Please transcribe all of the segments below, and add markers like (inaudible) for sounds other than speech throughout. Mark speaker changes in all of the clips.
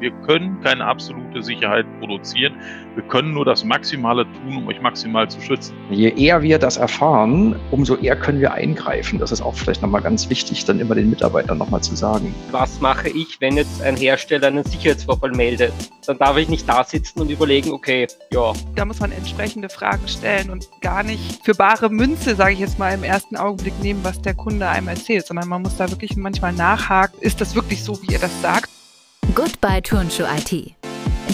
Speaker 1: Wir können keine absolute Sicherheit produzieren. Wir können nur das Maximale tun, um euch maximal zu schützen.
Speaker 2: Je eher wir das erfahren, umso eher können wir eingreifen. Das ist auch vielleicht nochmal ganz wichtig, dann immer den Mitarbeitern nochmal zu sagen.
Speaker 3: Was mache ich, wenn jetzt ein Hersteller einen Sicherheitsvorfall meldet? Dann darf ich nicht da sitzen und überlegen, okay, ja.
Speaker 4: Da muss man entsprechende Fragen stellen und gar nicht für bare Münze, sage ich jetzt mal, im ersten Augenblick nehmen, was der Kunde einem erzählt, sondern man muss da wirklich manchmal nachhaken. Ist das wirklich so, wie ihr das sagt?
Speaker 5: Goodbye Turnschuh IT.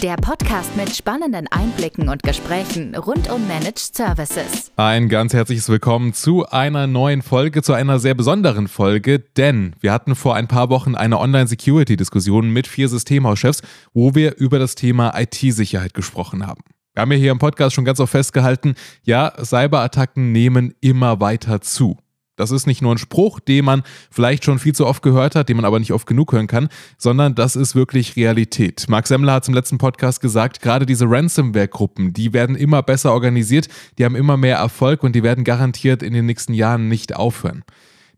Speaker 5: Der Podcast mit spannenden Einblicken und Gesprächen rund um Managed Services.
Speaker 6: Ein ganz herzliches Willkommen zu einer neuen Folge, zu einer sehr besonderen Folge, denn wir hatten vor ein paar Wochen eine Online-Security-Diskussion mit vier Systemhauschefs, wo wir über das Thema IT-Sicherheit gesprochen haben. Wir haben ja hier im Podcast schon ganz oft festgehalten, ja, Cyberattacken nehmen immer weiter zu. Das ist nicht nur ein Spruch, den man vielleicht schon viel zu oft gehört hat, den man aber nicht oft genug hören kann, sondern das ist wirklich Realität. Mark Semmler hat im letzten Podcast gesagt, gerade diese Ransomware-Gruppen, die werden immer besser organisiert, die haben immer mehr Erfolg und die werden garantiert in den nächsten Jahren nicht aufhören.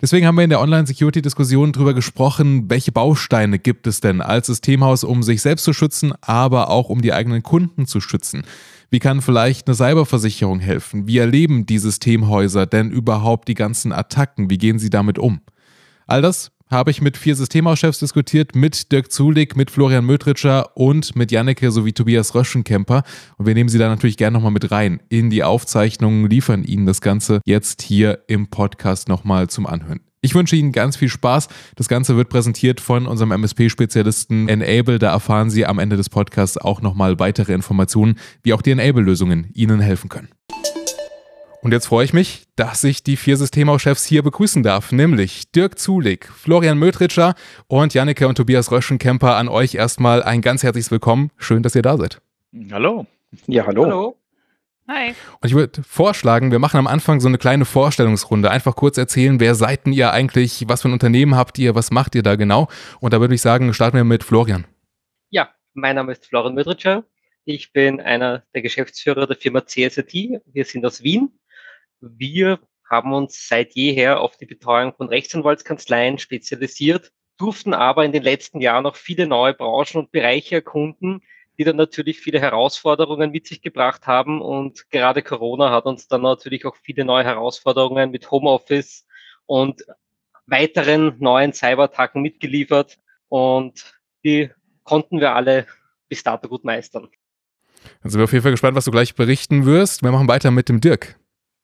Speaker 6: Deswegen haben wir in der Online-Security-Diskussion darüber gesprochen, welche Bausteine gibt es denn als Systemhaus, um sich selbst zu schützen, aber auch um die eigenen Kunden zu schützen. Wie kann vielleicht eine Cyberversicherung helfen? Wie erleben die Systemhäuser denn überhaupt die ganzen Attacken? Wie gehen sie damit um? All das habe ich mit vier Systemhauschefs diskutiert, mit Dirk Zulig, mit Florian Mötritscher und mit Janneke sowie Tobias Röschenkemper. Und wir nehmen sie da natürlich gerne nochmal mit rein in die Aufzeichnungen, liefern Ihnen das Ganze jetzt hier im Podcast nochmal zum Anhören. Ich wünsche Ihnen ganz viel Spaß. Das Ganze wird präsentiert von unserem MSP-Spezialisten Enable. Da erfahren Sie am Ende des Podcasts auch nochmal weitere Informationen, wie auch die Enable-Lösungen Ihnen helfen können. Und jetzt freue ich mich, dass ich die vier Systemhauschefs hier begrüßen darf, nämlich Dirk Zulig, Florian Mötritscher und Janneke und Tobias Röschenkemper. An euch erstmal ein ganz herzliches Willkommen. Schön, dass ihr da seid.
Speaker 1: Hallo.
Speaker 2: Ja, hallo.
Speaker 3: Hallo.
Speaker 4: Hi.
Speaker 6: Und ich würde vorschlagen, wir machen am Anfang so eine kleine Vorstellungsrunde. Einfach kurz erzählen, wer seid denn ihr eigentlich, was für ein Unternehmen habt ihr, was macht ihr da genau? Und da würde ich sagen, starten wir mit Florian.
Speaker 3: Ja, mein Name ist Florian Mödritscher. Ich bin einer der Geschäftsführer der Firma CSIT. Wir sind aus Wien. Wir haben uns seit jeher auf die Betreuung von Rechtsanwaltskanzleien spezialisiert, durften aber in den letzten Jahren noch viele neue Branchen und Bereiche erkunden, die dann natürlich viele Herausforderungen mit sich gebracht haben. Und gerade Corona hat uns dann natürlich auch viele neue Herausforderungen mit Homeoffice und weiteren neuen Cyberattacken mitgeliefert. Und die konnten wir alle bis dato gut meistern.
Speaker 6: Dann sind wir auf jeden Fall gespannt, was du gleich berichten wirst. Wir machen weiter mit dem Dirk.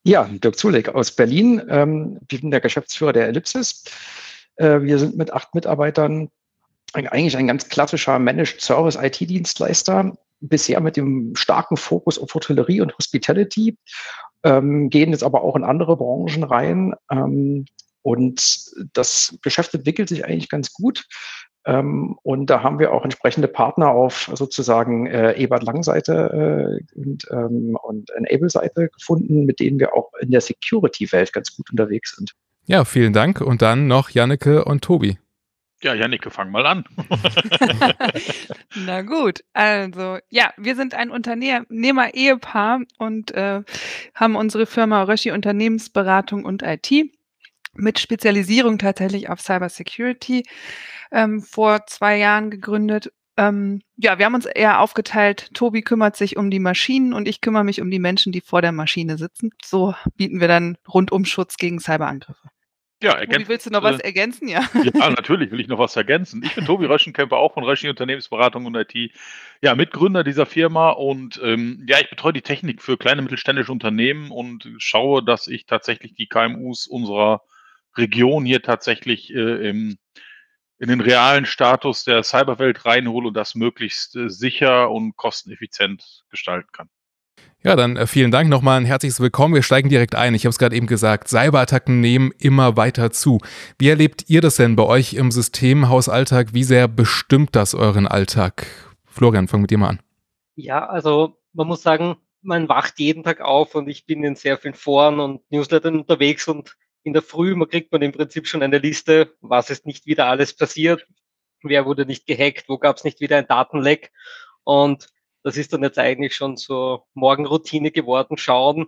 Speaker 2: Ja, Dirk Zuleg aus Berlin. Ähm, ich bin der Geschäftsführer der Ellipsis. Äh, wir sind mit acht Mitarbeitern eigentlich ein ganz klassischer Managed Service IT-Dienstleister, bisher mit dem starken Fokus auf Hotellerie und Hospitality, ähm, gehen jetzt aber auch in andere Branchen rein. Ähm, und das Geschäft entwickelt sich eigentlich ganz gut. Ähm, und da haben wir auch entsprechende Partner auf sozusagen äh, Ebert Lang-Seite äh, und, ähm, und Enable-Seite gefunden, mit denen wir auch in der Security-Welt ganz gut unterwegs sind.
Speaker 6: Ja, vielen Dank. Und dann noch Janneke und Tobi.
Speaker 1: Ja, Janneke, fang mal an. (laughs)
Speaker 4: Na gut, also ja, wir sind ein Unternehmer-Ehepaar und äh, haben unsere Firma Röschi Unternehmensberatung und IT mit Spezialisierung tatsächlich auf Cybersecurity ähm, vor zwei Jahren gegründet. Ähm, ja, wir haben uns eher aufgeteilt. Tobi kümmert sich um die Maschinen und ich kümmere mich um die Menschen, die vor der Maschine sitzen. So bieten wir dann Rundumschutz gegen Cyberangriffe.
Speaker 1: Ja,
Speaker 4: Tobi, willst du noch was ergänzen? Ja.
Speaker 1: Ja, natürlich will ich noch was ergänzen. Ich bin Tobi (laughs) Röschenkemper, auch von Röschen Unternehmensberatung und IT. Ja, Mitgründer dieser Firma und ähm, ja, ich betreue die Technik für kleine mittelständische Unternehmen und schaue, dass ich tatsächlich die KMUs unserer Region hier tatsächlich äh, im, in den realen Status der Cyberwelt reinhole und das möglichst äh, sicher und kosteneffizient gestalten kann.
Speaker 6: Ja, dann äh, vielen Dank nochmal ein herzliches Willkommen. Wir steigen direkt ein. Ich habe es gerade eben gesagt, Cyberattacken nehmen immer weiter zu. Wie erlebt ihr das denn bei euch im Systemhausalltag? Wie sehr bestimmt das euren Alltag? Florian, fang mit dir mal an.
Speaker 3: Ja, also man muss sagen, man wacht jeden Tag auf und ich bin in sehr vielen Foren und Newslettern unterwegs und in der Früh man kriegt man im Prinzip schon eine Liste, was ist nicht wieder alles passiert, wer wurde nicht gehackt, wo gab es nicht wieder ein Datenleck und das ist dann jetzt eigentlich schon so Morgenroutine geworden. Schauen,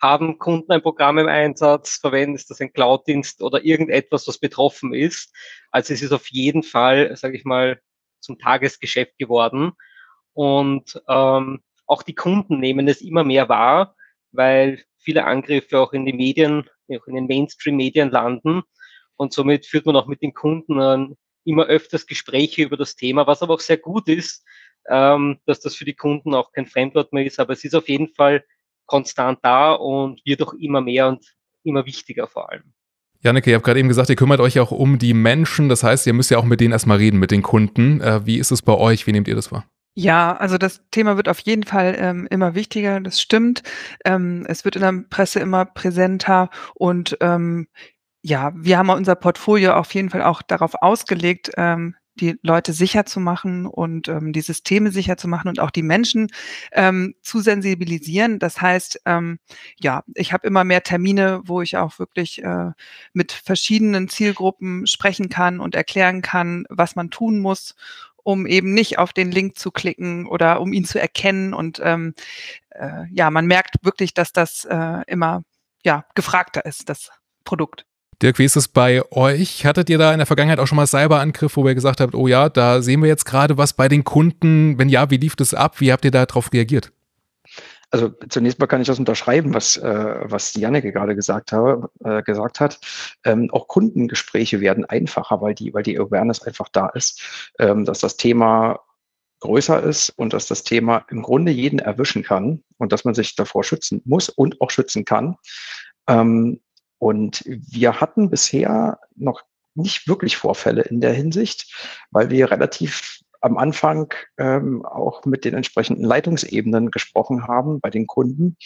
Speaker 3: haben Kunden ein Programm im Einsatz, verwenden ist das ein Cloud-Dienst oder irgendetwas, was betroffen ist. Also es ist auf jeden Fall, sage ich mal, zum Tagesgeschäft geworden. Und ähm, auch die Kunden nehmen es immer mehr wahr, weil viele Angriffe auch in den Medien, auch in den Mainstream-Medien landen. Und somit führt man auch mit den Kunden ähm, immer öfters Gespräche über das Thema, was aber auch sehr gut ist, ähm, dass das für die Kunden auch kein Fremdwort mehr ist. Aber es ist auf jeden Fall konstant da und wird auch immer mehr und immer wichtiger vor allem.
Speaker 6: Janneke, ihr habt gerade eben gesagt, ihr kümmert euch auch um die Menschen. Das heißt, ihr müsst ja auch mit denen erstmal reden, mit den Kunden. Äh, wie ist es bei euch? Wie nehmt ihr das wahr?
Speaker 4: Ja, also das Thema wird auf jeden Fall ähm, immer wichtiger, das stimmt. Ähm, es wird in der Presse immer präsenter und ähm, ja, wir haben unser Portfolio auf jeden Fall auch darauf ausgelegt, ähm, die Leute sicher zu machen und ähm, die Systeme sicher zu machen und auch die Menschen ähm, zu sensibilisieren. Das heißt, ähm, ja, ich habe immer mehr Termine, wo ich auch wirklich äh, mit verschiedenen Zielgruppen sprechen kann und erklären kann, was man tun muss, um eben nicht auf den Link zu klicken oder um ihn zu erkennen. Und ähm, äh, ja, man merkt wirklich, dass das äh, immer ja gefragter ist, das Produkt.
Speaker 6: Dirk, wie ist es bei euch? Hattet ihr da in der Vergangenheit auch schon mal Cyberangriffe, wo ihr gesagt habt, oh ja, da sehen wir jetzt gerade was bei den Kunden? Wenn ja, wie lief das ab? Wie habt ihr darauf reagiert?
Speaker 2: Also zunächst mal kann ich das unterschreiben, was, äh, was Janneke gerade gesagt, habe, äh, gesagt hat. Ähm, auch Kundengespräche werden einfacher, weil die, weil die Awareness einfach da ist, ähm, dass das Thema größer ist und dass das Thema im Grunde jeden erwischen kann und dass man sich davor schützen muss und auch schützen kann. Ähm, und wir hatten bisher noch nicht wirklich Vorfälle in der Hinsicht, weil wir relativ am Anfang ähm, auch mit den entsprechenden Leitungsebenen gesprochen haben bei den Kunden,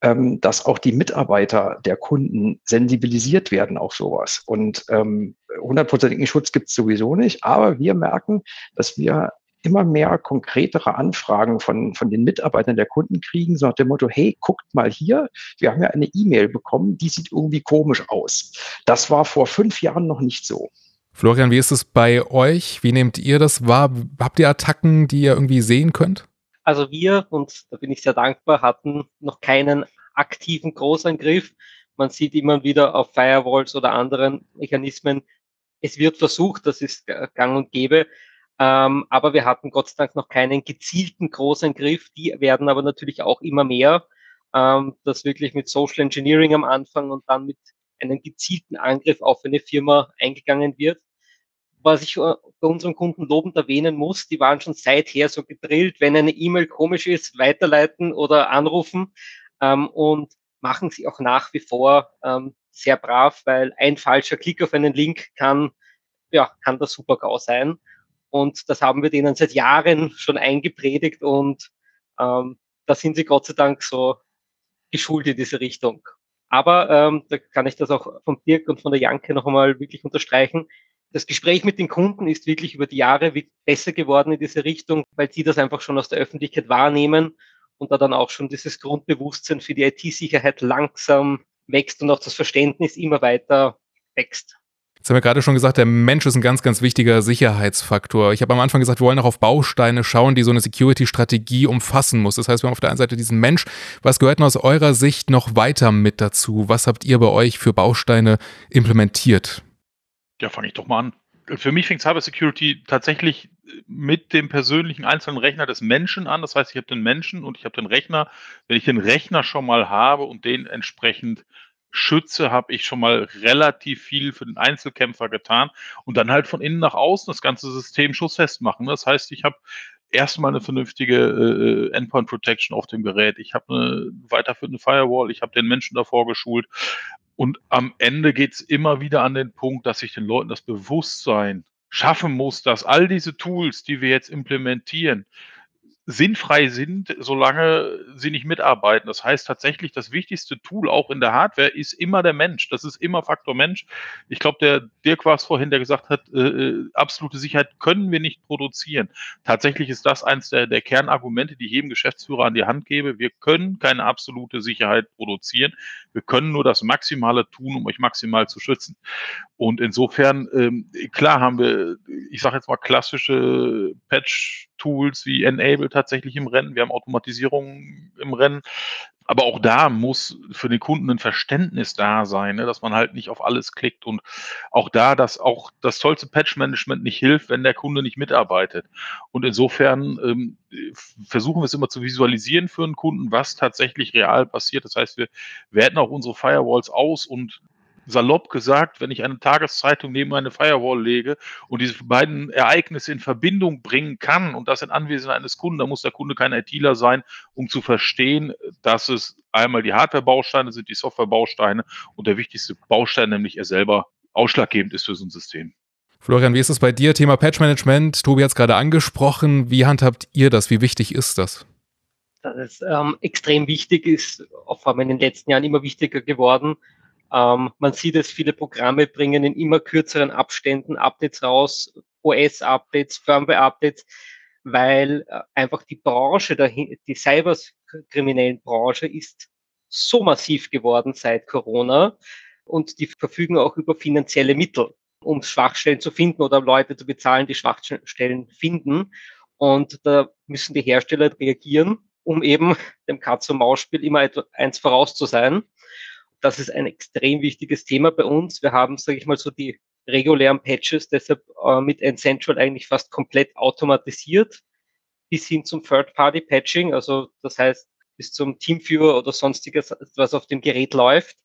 Speaker 2: ähm, dass auch die Mitarbeiter der Kunden sensibilisiert werden auf sowas. Und ähm, hundertprozentigen Schutz gibt es sowieso nicht, aber wir merken, dass wir immer mehr konkretere Anfragen von, von den Mitarbeitern der Kunden kriegen, so nach dem Motto, hey, guckt mal hier, wir haben ja eine E-Mail bekommen, die sieht irgendwie komisch aus. Das war vor fünf Jahren noch nicht so.
Speaker 6: Florian, wie ist es bei euch? Wie nehmt ihr das wahr? Habt ihr Attacken, die ihr irgendwie sehen könnt?
Speaker 3: Also wir, und da bin ich sehr dankbar, hatten noch keinen aktiven Großangriff. Man sieht immer wieder auf Firewalls oder anderen Mechanismen, es wird versucht, das ist gang und gäbe, ähm, aber wir hatten Gott sei Dank noch keinen gezielten Großangriff. Die werden aber natürlich auch immer mehr. Ähm, das wirklich mit Social Engineering am Anfang und dann mit einem gezielten Angriff auf eine Firma eingegangen wird. Was ich äh, bei unseren Kunden lobend erwähnen muss, die waren schon seither so gedrillt, wenn eine E-Mail komisch ist, weiterleiten oder anrufen ähm, und machen sie auch nach wie vor ähm, sehr brav, weil ein falscher Klick auf einen Link kann, ja, kann der Super-GAU sein. Und das haben wir denen seit Jahren (laughs) schon eingepredigt und ähm, da sind sie Gott sei Dank so geschult in diese Richtung. Aber ähm, da kann ich das auch von Dirk und von der Janke noch einmal wirklich unterstreichen. Das Gespräch mit den Kunden ist wirklich über die Jahre besser geworden in diese Richtung, weil sie das einfach schon aus der Öffentlichkeit wahrnehmen und da dann auch schon dieses Grundbewusstsein für die IT-Sicherheit langsam wächst und auch das Verständnis immer weiter wächst.
Speaker 6: Jetzt haben wir gerade schon gesagt, der Mensch ist ein ganz, ganz wichtiger Sicherheitsfaktor. Ich habe am Anfang gesagt, wir wollen auch auf Bausteine schauen, die so eine Security-Strategie umfassen muss. Das heißt, wir haben auf der einen Seite diesen Mensch. Was gehört denn aus eurer Sicht noch weiter mit dazu? Was habt ihr bei euch für Bausteine implementiert?
Speaker 1: Ja, fange ich doch mal an. Für mich fängt Cybersecurity tatsächlich mit dem persönlichen einzelnen Rechner des Menschen an. Das heißt, ich habe den Menschen und ich habe den Rechner. Wenn ich den Rechner schon mal habe und den entsprechend schütze, habe ich schon mal relativ viel für den Einzelkämpfer getan und dann halt von innen nach außen das ganze System schussfest machen. Das heißt, ich habe erstmal eine vernünftige äh, Endpoint Protection auf dem Gerät. Ich habe eine weiterführende Firewall, ich habe den Menschen davor geschult. Und am Ende geht es immer wieder an den Punkt, dass ich den Leuten das Bewusstsein schaffen muss, dass all diese Tools, die wir jetzt implementieren, sinnfrei sind, solange sie nicht mitarbeiten. Das heißt tatsächlich, das wichtigste Tool auch in der Hardware ist immer der Mensch. Das ist immer Faktor Mensch. Ich glaube, der Dirk war es vorhin, der gesagt hat, äh, äh, absolute Sicherheit können wir nicht produzieren. Tatsächlich ist das eins der, der Kernargumente, die ich jedem Geschäftsführer an die Hand gebe. Wir können keine absolute Sicherheit produzieren. Wir können nur das Maximale tun, um euch maximal zu schützen. Und insofern, ähm, klar haben wir, ich sage jetzt mal klassische Patch-Tools wie Enable tatsächlich im Rennen. Wir haben Automatisierung im Rennen. Aber auch da muss für den Kunden ein Verständnis da sein, ne, dass man halt nicht auf alles klickt und auch da, dass auch das tollste Patch-Management nicht hilft, wenn der Kunde nicht mitarbeitet. Und insofern ähm, versuchen wir es immer zu visualisieren für einen Kunden, was tatsächlich real passiert. Das heißt, wir werten auch unsere Firewalls aus und salopp gesagt, wenn ich eine Tageszeitung neben eine Firewall lege und diese beiden Ereignisse in Verbindung bringen kann und das in Anwesenheit eines Kunden, dann muss der Kunde kein ITler sein, um zu verstehen, dass es einmal die Hardware-Bausteine sind, die Software-Bausteine und der wichtigste Baustein, nämlich er selber, ausschlaggebend ist für so ein System.
Speaker 6: Florian, wie ist es bei dir? Thema Patch-Management. Tobi hat es gerade angesprochen. Wie handhabt ihr das? Wie wichtig ist das?
Speaker 3: Das ist ähm, extrem wichtig, ist vor allem in den letzten Jahren immer wichtiger geworden. Ähm, man sieht es, viele Programme bringen in immer kürzeren Abständen Updates raus, OS-Updates, Firmware-Updates, weil äh, einfach die Branche, die cyberkriminellen Branche ist so massiv geworden seit Corona und die verfügen auch über finanzielle Mittel, um Schwachstellen zu finden oder Leute zu bezahlen, die Schwachstellen finden. Und da müssen die Hersteller reagieren, um eben dem Katz-und-Maus-Spiel immer eins voraus zu sein das ist ein extrem wichtiges Thema bei uns. Wir haben, sage ich mal, so die regulären Patches deshalb äh, mit N-Central eigentlich fast komplett automatisiert bis hin zum Third-Party-Patching. Also das heißt, bis zum Teamviewer oder sonstiges, was auf dem Gerät läuft.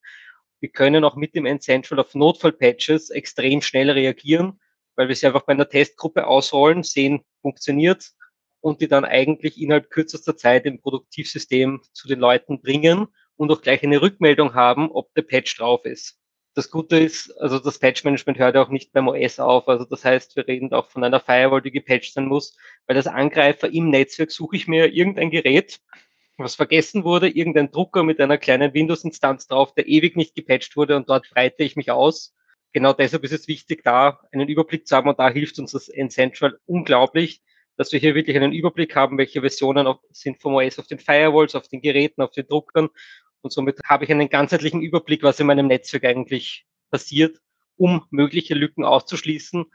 Speaker 3: Wir können auch mit dem N-Central auf Notfall-Patches extrem schnell reagieren, weil wir sie einfach bei einer Testgruppe ausrollen, sehen, funktioniert und die dann eigentlich innerhalb kürzester Zeit im Produktivsystem zu den Leuten bringen und auch gleich eine Rückmeldung haben, ob der Patch drauf ist. Das Gute ist, also das Patch-Management hört auch nicht beim OS auf. Also das heißt, wir reden auch von einer Firewall, die gepatcht sein muss, weil das Angreifer im Netzwerk suche ich mir irgendein Gerät, was vergessen wurde, irgendein Drucker mit einer kleinen Windows-Instanz drauf, der ewig nicht gepatcht wurde und dort breite ich mich aus. Genau deshalb ist es wichtig, da einen Überblick zu haben und da hilft uns das N-Central unglaublich, dass wir hier wirklich einen Überblick haben, welche Versionen sind vom OS auf den Firewalls, auf den Geräten, auf den Druckern und somit habe ich einen ganzheitlichen Überblick, was in meinem Netzwerk eigentlich passiert, um mögliche Lücken auszuschließen.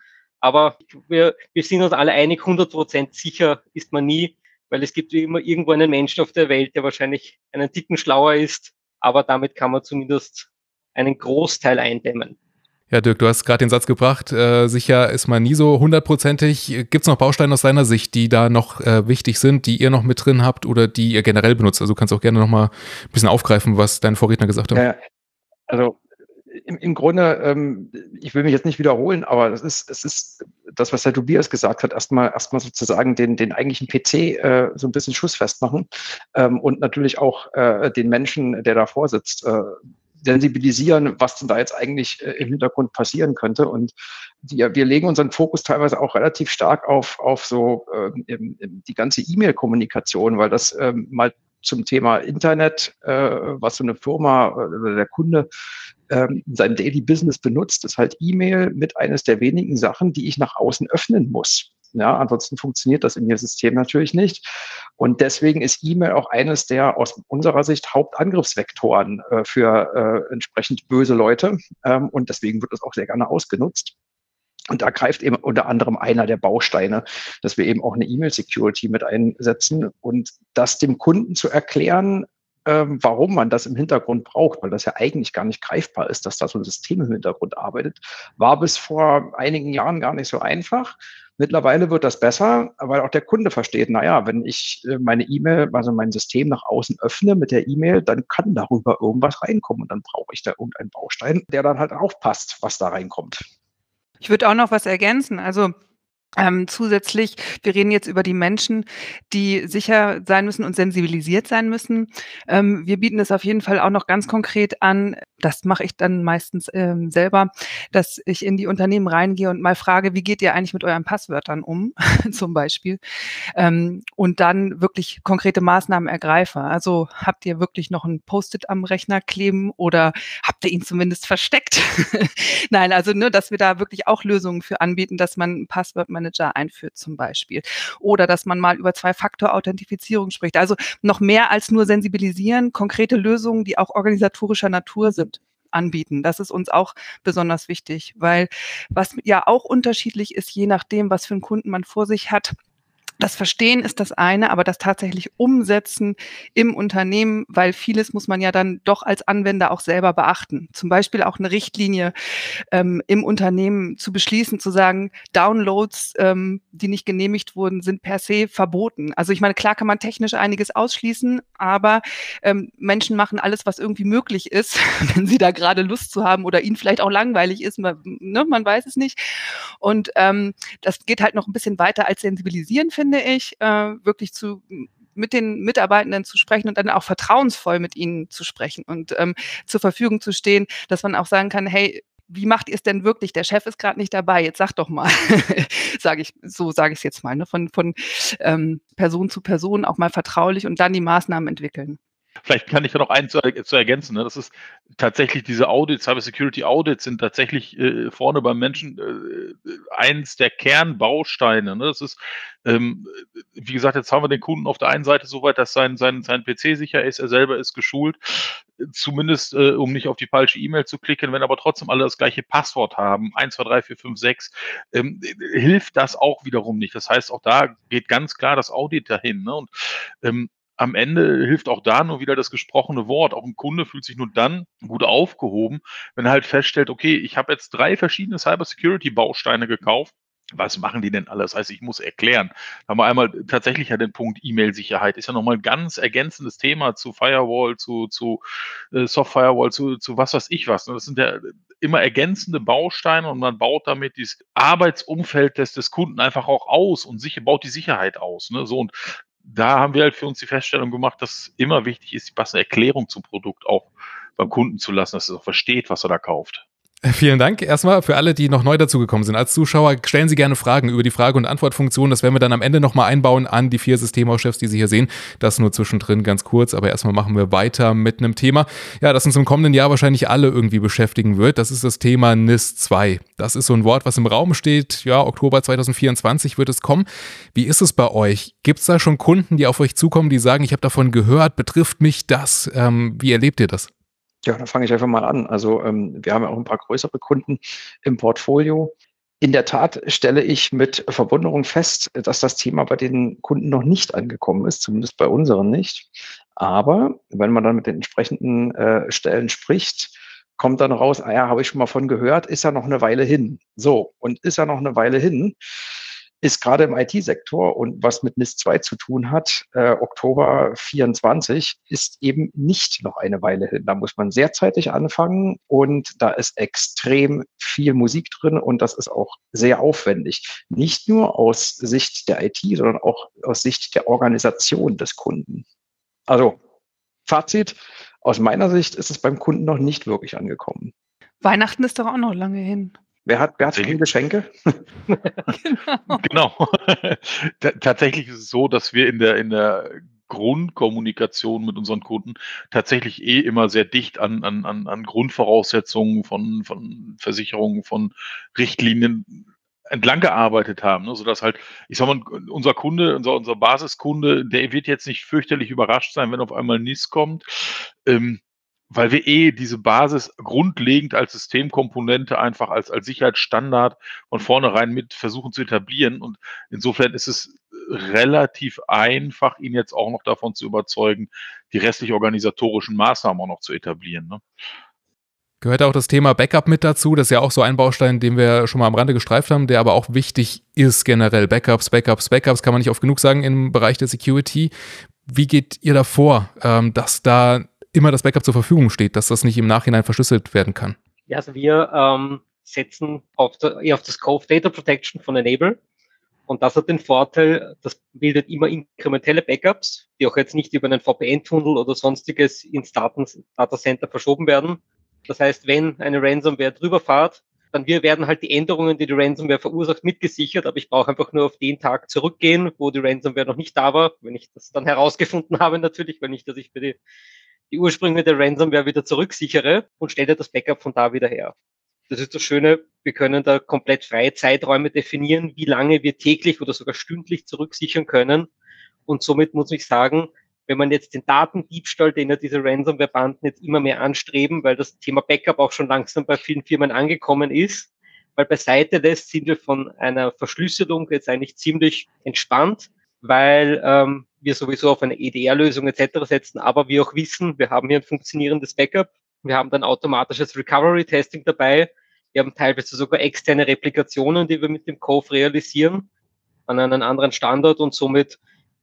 Speaker 3: Aber wir, wir sind uns alle einig, 100 Prozent sicher ist man nie, weil es gibt wie immer irgendwo einen Menschen auf der Welt, der wahrscheinlich einen Ticken schlauer ist. Aber damit kann man zumindest einen Großteil eindämmen.
Speaker 6: Ja, Dirk, du hast gerade den Satz gebracht, äh, sicher ist man nie so hundertprozentig. Gibt es noch Bausteine aus deiner Sicht, die da noch äh, wichtig sind, die ihr noch mit drin habt oder die ihr generell benutzt? Also du kannst auch gerne noch mal ein bisschen aufgreifen, was dein Vorredner gesagt hat.
Speaker 2: Ja, also im, im Grunde, ähm, ich will mich jetzt nicht wiederholen, aber es ist, es ist das, was der Tobias gesagt hat, erstmal erstmal sozusagen den, den eigentlichen PC äh, so ein bisschen schussfest machen ähm, und natürlich auch äh, den Menschen, der davor sitzt, äh, sensibilisieren, was denn da jetzt eigentlich äh, im Hintergrund passieren könnte. Und die, wir legen unseren Fokus teilweise auch relativ stark auf, auf so ähm, die ganze E-Mail-Kommunikation, weil das ähm, mal zum Thema Internet, äh, was so eine Firma oder der Kunde ähm, in seinem Daily Business benutzt, ist halt E-Mail mit eines der wenigen Sachen, die ich nach außen öffnen muss. Ja, ansonsten funktioniert das in Ihr System natürlich nicht. Und deswegen ist E-Mail auch eines der aus unserer Sicht Hauptangriffsvektoren äh, für äh, entsprechend böse Leute. Ähm, und deswegen wird das auch sehr gerne ausgenutzt. Und da greift eben unter anderem einer der Bausteine, dass wir eben auch eine E-Mail-Security mit einsetzen und das dem Kunden zu erklären, ähm, warum man das im Hintergrund braucht, weil das ja eigentlich gar nicht greifbar ist, dass da so ein System im Hintergrund arbeitet, war bis vor einigen Jahren gar nicht so einfach. Mittlerweile wird das besser, weil auch der Kunde versteht, naja, wenn ich äh, meine E-Mail, also mein System nach außen öffne mit der E-Mail, dann kann darüber irgendwas reinkommen und dann brauche ich da irgendeinen Baustein, der dann halt aufpasst, was da reinkommt.
Speaker 4: Ich würde auch noch was ergänzen. Also ähm, zusätzlich, wir reden jetzt über die Menschen, die sicher sein müssen und sensibilisiert sein müssen. Ähm, wir bieten es auf jeden Fall auch noch ganz konkret an. Das mache ich dann meistens ähm, selber, dass ich in die Unternehmen reingehe und mal frage, wie geht ihr eigentlich mit euren Passwörtern um, (laughs) zum Beispiel, ähm, und dann wirklich konkrete Maßnahmen ergreife. Also habt ihr wirklich noch ein Post-it am Rechner kleben oder habt ihr ihn zumindest versteckt? (laughs) Nein, also nur, dass wir da wirklich auch Lösungen für anbieten, dass man Passwort Manager einführt zum Beispiel. Oder dass man mal über Zwei-Faktor-Authentifizierung spricht. Also noch mehr als nur sensibilisieren, konkrete Lösungen, die auch organisatorischer Natur sind anbieten. Das ist uns auch besonders wichtig, weil was ja auch unterschiedlich ist, je nachdem, was für einen Kunden man vor sich hat, das Verstehen ist das eine, aber das tatsächlich umsetzen im Unternehmen, weil vieles muss man ja dann doch als Anwender auch selber beachten. Zum Beispiel auch eine Richtlinie ähm, im Unternehmen zu beschließen, zu sagen, Downloads, ähm, die nicht genehmigt wurden, sind per se verboten. Also ich meine, klar kann man technisch einiges ausschließen, aber ähm, Menschen machen alles, was irgendwie möglich ist, (laughs) wenn sie da gerade Lust zu haben oder ihnen vielleicht auch langweilig ist, man, ne, man weiß es nicht. Und ähm, das geht halt noch ein bisschen weiter als sensibilisieren, finde finde ich, äh, wirklich zu mit den Mitarbeitenden zu sprechen und dann auch vertrauensvoll mit ihnen zu sprechen und ähm, zur Verfügung zu stehen, dass man auch sagen kann, hey, wie macht ihr es denn wirklich? Der Chef ist gerade nicht dabei. Jetzt sag doch mal, (laughs) sage ich, so sage ich es jetzt mal, ne? von, von ähm, Person zu Person auch mal vertraulich und dann die Maßnahmen entwickeln.
Speaker 1: Vielleicht kann ich da noch eins zu, zu ergänzen. Ne? Das ist tatsächlich diese Audits, Cybersecurity Audits sind tatsächlich äh, vorne beim Menschen äh, eins der Kernbausteine. Ne? Das ist, ähm, wie gesagt, jetzt haben wir den Kunden auf der einen Seite so weit, dass sein, sein, sein PC sicher ist, er selber ist geschult, zumindest äh, um nicht auf die falsche E-Mail zu klicken, wenn aber trotzdem alle das gleiche Passwort haben, 1, 2, 3, 4, 5, 6, ähm, hilft das auch wiederum nicht. Das heißt, auch da geht ganz klar das Audit dahin. Ne? Und ähm, am Ende hilft auch da nur wieder das gesprochene Wort. Auch ein Kunde fühlt sich nur dann gut aufgehoben, wenn er halt feststellt, okay, ich habe jetzt drei verschiedene Cybersecurity-Bausteine gekauft. Was machen die denn alles? Das heißt, ich muss erklären. Da haben wir einmal tatsächlich ja den Punkt E-Mail-Sicherheit. Ist ja nochmal ein ganz ergänzendes Thema zu Firewall, zu, zu äh, Soft Firewall, zu, zu was weiß ich was. Das sind ja immer ergänzende Bausteine und man baut damit das Arbeitsumfeld des, des Kunden einfach auch aus und sicher, baut die Sicherheit aus. Ne? So und da haben wir halt für uns die Feststellung gemacht, dass immer wichtig ist, die passende Erklärung zum Produkt auch beim Kunden zu lassen, dass er auch versteht, was er da kauft.
Speaker 6: Vielen Dank erstmal für alle, die noch neu dazugekommen sind. Als Zuschauer stellen Sie gerne Fragen über die Frage- und Antwortfunktion. Das werden wir dann am Ende nochmal einbauen an die vier Systemhauschefs, die Sie hier sehen. Das nur zwischendrin ganz kurz, aber erstmal machen wir weiter mit einem Thema, ja, das uns im kommenden Jahr wahrscheinlich alle irgendwie beschäftigen wird. Das ist das Thema NIS 2. Das ist so ein Wort, was im Raum steht. Ja, Oktober 2024 wird es kommen. Wie ist es bei euch? Gibt es da schon Kunden, die auf euch zukommen, die sagen, ich habe davon gehört, betrifft mich das? Ähm, wie erlebt ihr das?
Speaker 2: Ja, dann fange ich einfach mal an. Also ähm, wir haben ja auch ein paar größere Kunden im Portfolio. In der Tat stelle ich mit Verwunderung fest, dass das Thema bei den Kunden noch nicht angekommen ist, zumindest bei unseren nicht. Aber wenn man dann mit den entsprechenden äh, Stellen spricht, kommt dann raus, ah ja, habe ich schon mal von gehört, ist ja noch eine Weile hin. So, und ist ja noch eine Weile hin, ist gerade im IT-Sektor und was mit NIS 2 zu tun hat, äh, Oktober 24, ist eben nicht noch eine Weile hin. Da muss man sehr zeitig anfangen und da ist extrem viel Musik drin und das ist auch sehr aufwendig. Nicht nur aus Sicht der IT, sondern auch aus Sicht der Organisation des Kunden. Also Fazit, aus meiner Sicht ist es beim Kunden noch nicht wirklich angekommen.
Speaker 4: Weihnachten ist doch auch noch lange hin.
Speaker 2: Wer hat, wer hat viele Geschenke? (laughs)
Speaker 1: genau. genau. (laughs) Tatsächlich ist es so, dass wir in der, in der Grundkommunikation mit unseren Kunden tatsächlich eh immer sehr dicht an, an, an, an Grundvoraussetzungen von, von Versicherungen, von Richtlinien entlang gearbeitet haben, ne, sodass halt, ich sag mal, unser Kunde, unser, unser Basiskunde, der wird jetzt nicht fürchterlich überrascht sein, wenn auf einmal NIS kommt. Ähm, weil wir eh diese Basis grundlegend als Systemkomponente einfach als, als Sicherheitsstandard von vornherein mit versuchen zu etablieren. Und insofern ist es relativ einfach, ihn jetzt auch noch davon zu überzeugen, die restlich organisatorischen Maßnahmen auch noch zu etablieren. Ne?
Speaker 6: Gehört auch das Thema Backup mit dazu? Das ist ja auch so ein Baustein, den wir schon mal am Rande gestreift haben, der aber auch wichtig ist generell. Backups, Backups, Backups kann man nicht oft genug sagen im Bereich der Security. Wie geht ihr davor, ähm, dass da immer das Backup zur Verfügung steht, dass das nicht im Nachhinein verschlüsselt werden kann?
Speaker 3: Ja, also wir ähm, setzen auf, der, auf das Cove Data Protection von Enable. Und das hat den Vorteil, das bildet immer inkrementelle Backups, die auch jetzt nicht über einen VPN-Tunnel oder sonstiges ins Daten, Datacenter verschoben werden. Das heißt, wenn eine Ransomware drüber fahrt, dann wir werden halt die Änderungen, die die Ransomware verursacht, mitgesichert, aber ich brauche einfach nur auf den Tag zurückgehen, wo die Ransomware noch nicht da war, wenn ich das dann herausgefunden (laughs) habe natürlich, weil nicht, dass ich für die die Ursprünge der Ransomware wieder zurücksichere und stelle das Backup von da wieder her. Das ist das Schöne, wir können da komplett freie Zeiträume definieren, wie lange wir täglich oder sogar stündlich zurücksichern können. Und somit muss ich sagen, wenn man jetzt den Datendiebstahl, den ja diese Ransomware-Banden jetzt immer mehr anstreben, weil das Thema Backup auch schon langsam bei vielen Firmen angekommen ist, weil beiseite lässt, sind wir von einer Verschlüsselung jetzt eigentlich ziemlich entspannt. Weil ähm, wir sowieso auf eine EDR-Lösung etc. setzen, aber wir auch wissen, wir haben hier ein funktionierendes Backup, wir haben dann automatisches Recovery-Testing dabei, wir haben teilweise sogar externe Replikationen, die wir mit dem Cove realisieren an einen anderen Standort und somit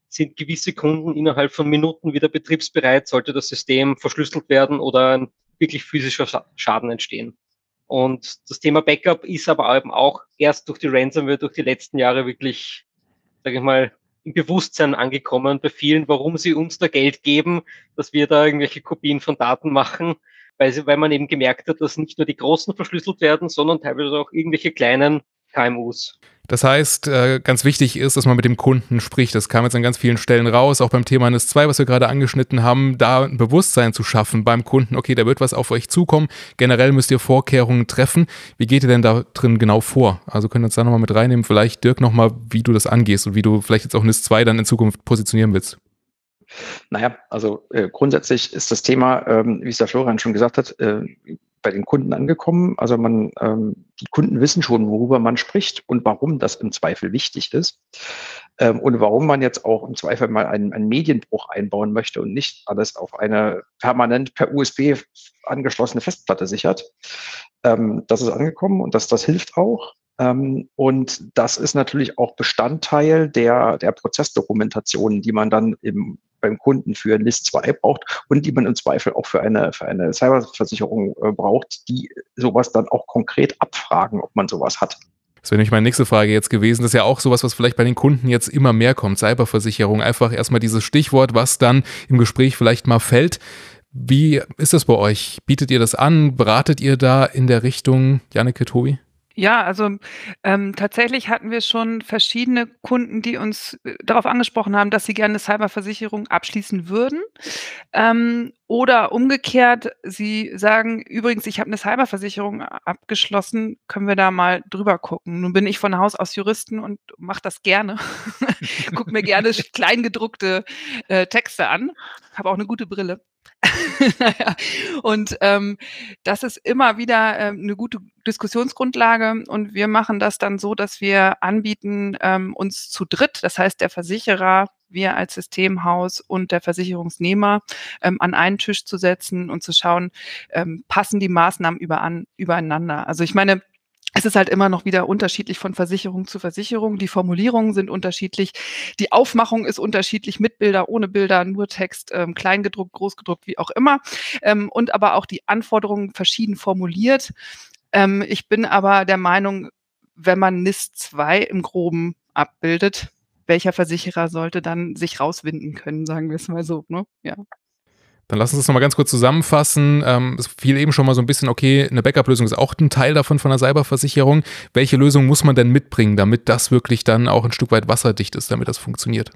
Speaker 3: sind gewisse Kunden innerhalb von Minuten wieder betriebsbereit, sollte das System verschlüsselt werden oder ein wirklich physischer Schaden entstehen. Und das Thema Backup ist aber eben auch erst durch die Ransomware, durch die letzten Jahre wirklich, sage ich mal, im Bewusstsein angekommen bei vielen, warum sie uns da Geld geben, dass wir da irgendwelche Kopien von Daten machen, weil, sie, weil man eben gemerkt hat, dass nicht nur die Großen verschlüsselt werden, sondern teilweise auch irgendwelche kleinen KMUs.
Speaker 6: Das heißt, äh, ganz wichtig ist, dass man mit dem Kunden spricht. Das kam jetzt an ganz vielen Stellen raus, auch beim Thema NIS2, was wir gerade angeschnitten haben, da ein Bewusstsein zu schaffen beim Kunden. Okay, da wird was auf euch zukommen. Generell müsst ihr Vorkehrungen treffen. Wie geht ihr denn da drin genau vor? Also können wir uns da nochmal mit reinnehmen. Vielleicht, Dirk, nochmal, wie du das angehst und wie du vielleicht jetzt auch NIS2 dann in Zukunft positionieren willst.
Speaker 2: Naja, also äh, grundsätzlich ist das Thema, ähm, wie es der Florian schon gesagt hat, äh, bei den Kunden angekommen. Also man, ähm, die Kunden wissen schon, worüber man spricht und warum das im Zweifel wichtig ist. Ähm, und warum man jetzt auch im Zweifel mal einen, einen Medienbruch einbauen möchte und nicht alles auf eine permanent per USB angeschlossene Festplatte sichert. Ähm, das ist angekommen und das, das hilft auch. Ähm, und das ist natürlich auch Bestandteil der, der Prozessdokumentation, die man dann im beim Kunden für NIS 2 braucht und die man im Zweifel auch für eine, für eine Cyberversicherung äh, braucht, die sowas dann auch konkret abfragen, ob man sowas hat.
Speaker 6: Das wäre nämlich meine nächste Frage jetzt gewesen. Das ist ja auch sowas, was vielleicht bei den Kunden jetzt immer mehr kommt. Cyberversicherung. Einfach erstmal dieses Stichwort, was dann im Gespräch vielleicht mal fällt. Wie ist das bei euch? Bietet ihr das an? Beratet ihr da in der Richtung, Janneke, Tobi?
Speaker 4: Ja, also ähm, tatsächlich hatten wir schon verschiedene Kunden, die uns äh, darauf angesprochen haben, dass sie gerne eine Cyberversicherung abschließen würden. Ähm, oder umgekehrt, sie sagen, übrigens, ich habe eine Cyberversicherung abgeschlossen, können wir da mal drüber gucken. Nun bin ich von Haus aus Juristen und mache das gerne. (laughs) Guck mir gerne (laughs) kleingedruckte äh, Texte an, habe auch eine gute Brille. (laughs) und ähm, das ist immer wieder ähm, eine gute Diskussionsgrundlage und wir machen das dann so, dass wir anbieten, ähm, uns zu dritt, das heißt der Versicherer, wir als Systemhaus und der Versicherungsnehmer ähm, an einen Tisch zu setzen und zu schauen, ähm, passen die Maßnahmen über an, übereinander. Also ich meine, es ist halt immer noch wieder unterschiedlich von Versicherung zu Versicherung. Die Formulierungen sind unterschiedlich. Die Aufmachung ist unterschiedlich mit Bilder, ohne Bilder, nur Text, ähm, kleingedruckt, großgedruckt, wie auch immer. Ähm, und aber auch die Anforderungen verschieden formuliert. Ähm, ich bin aber der Meinung, wenn man NIS 2 im Groben abbildet, welcher Versicherer sollte dann sich rauswinden können, sagen wir es mal so. Ne? Ja.
Speaker 6: Dann lass uns das nochmal ganz kurz zusammenfassen. Ähm, es fiel eben schon mal so ein bisschen, okay, eine Backup-Lösung ist auch ein Teil davon von der Cyberversicherung. Welche Lösung muss man denn mitbringen, damit das wirklich dann auch ein Stück weit wasserdicht ist, damit das funktioniert?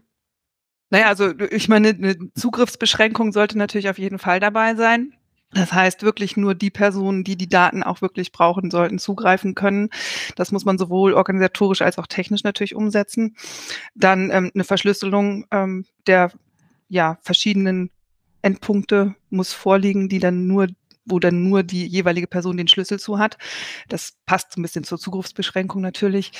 Speaker 4: Naja, also ich meine, eine Zugriffsbeschränkung sollte natürlich auf jeden Fall dabei sein. Das heißt, wirklich nur die Personen, die die Daten auch wirklich brauchen, sollten zugreifen können. Das muss man sowohl organisatorisch als auch technisch natürlich umsetzen. Dann ähm, eine Verschlüsselung ähm, der ja, verschiedenen Endpunkte muss vorliegen, die dann nur wo dann nur die jeweilige Person den Schlüssel zu hat. Das passt so ein bisschen zur Zugriffsbeschränkung natürlich.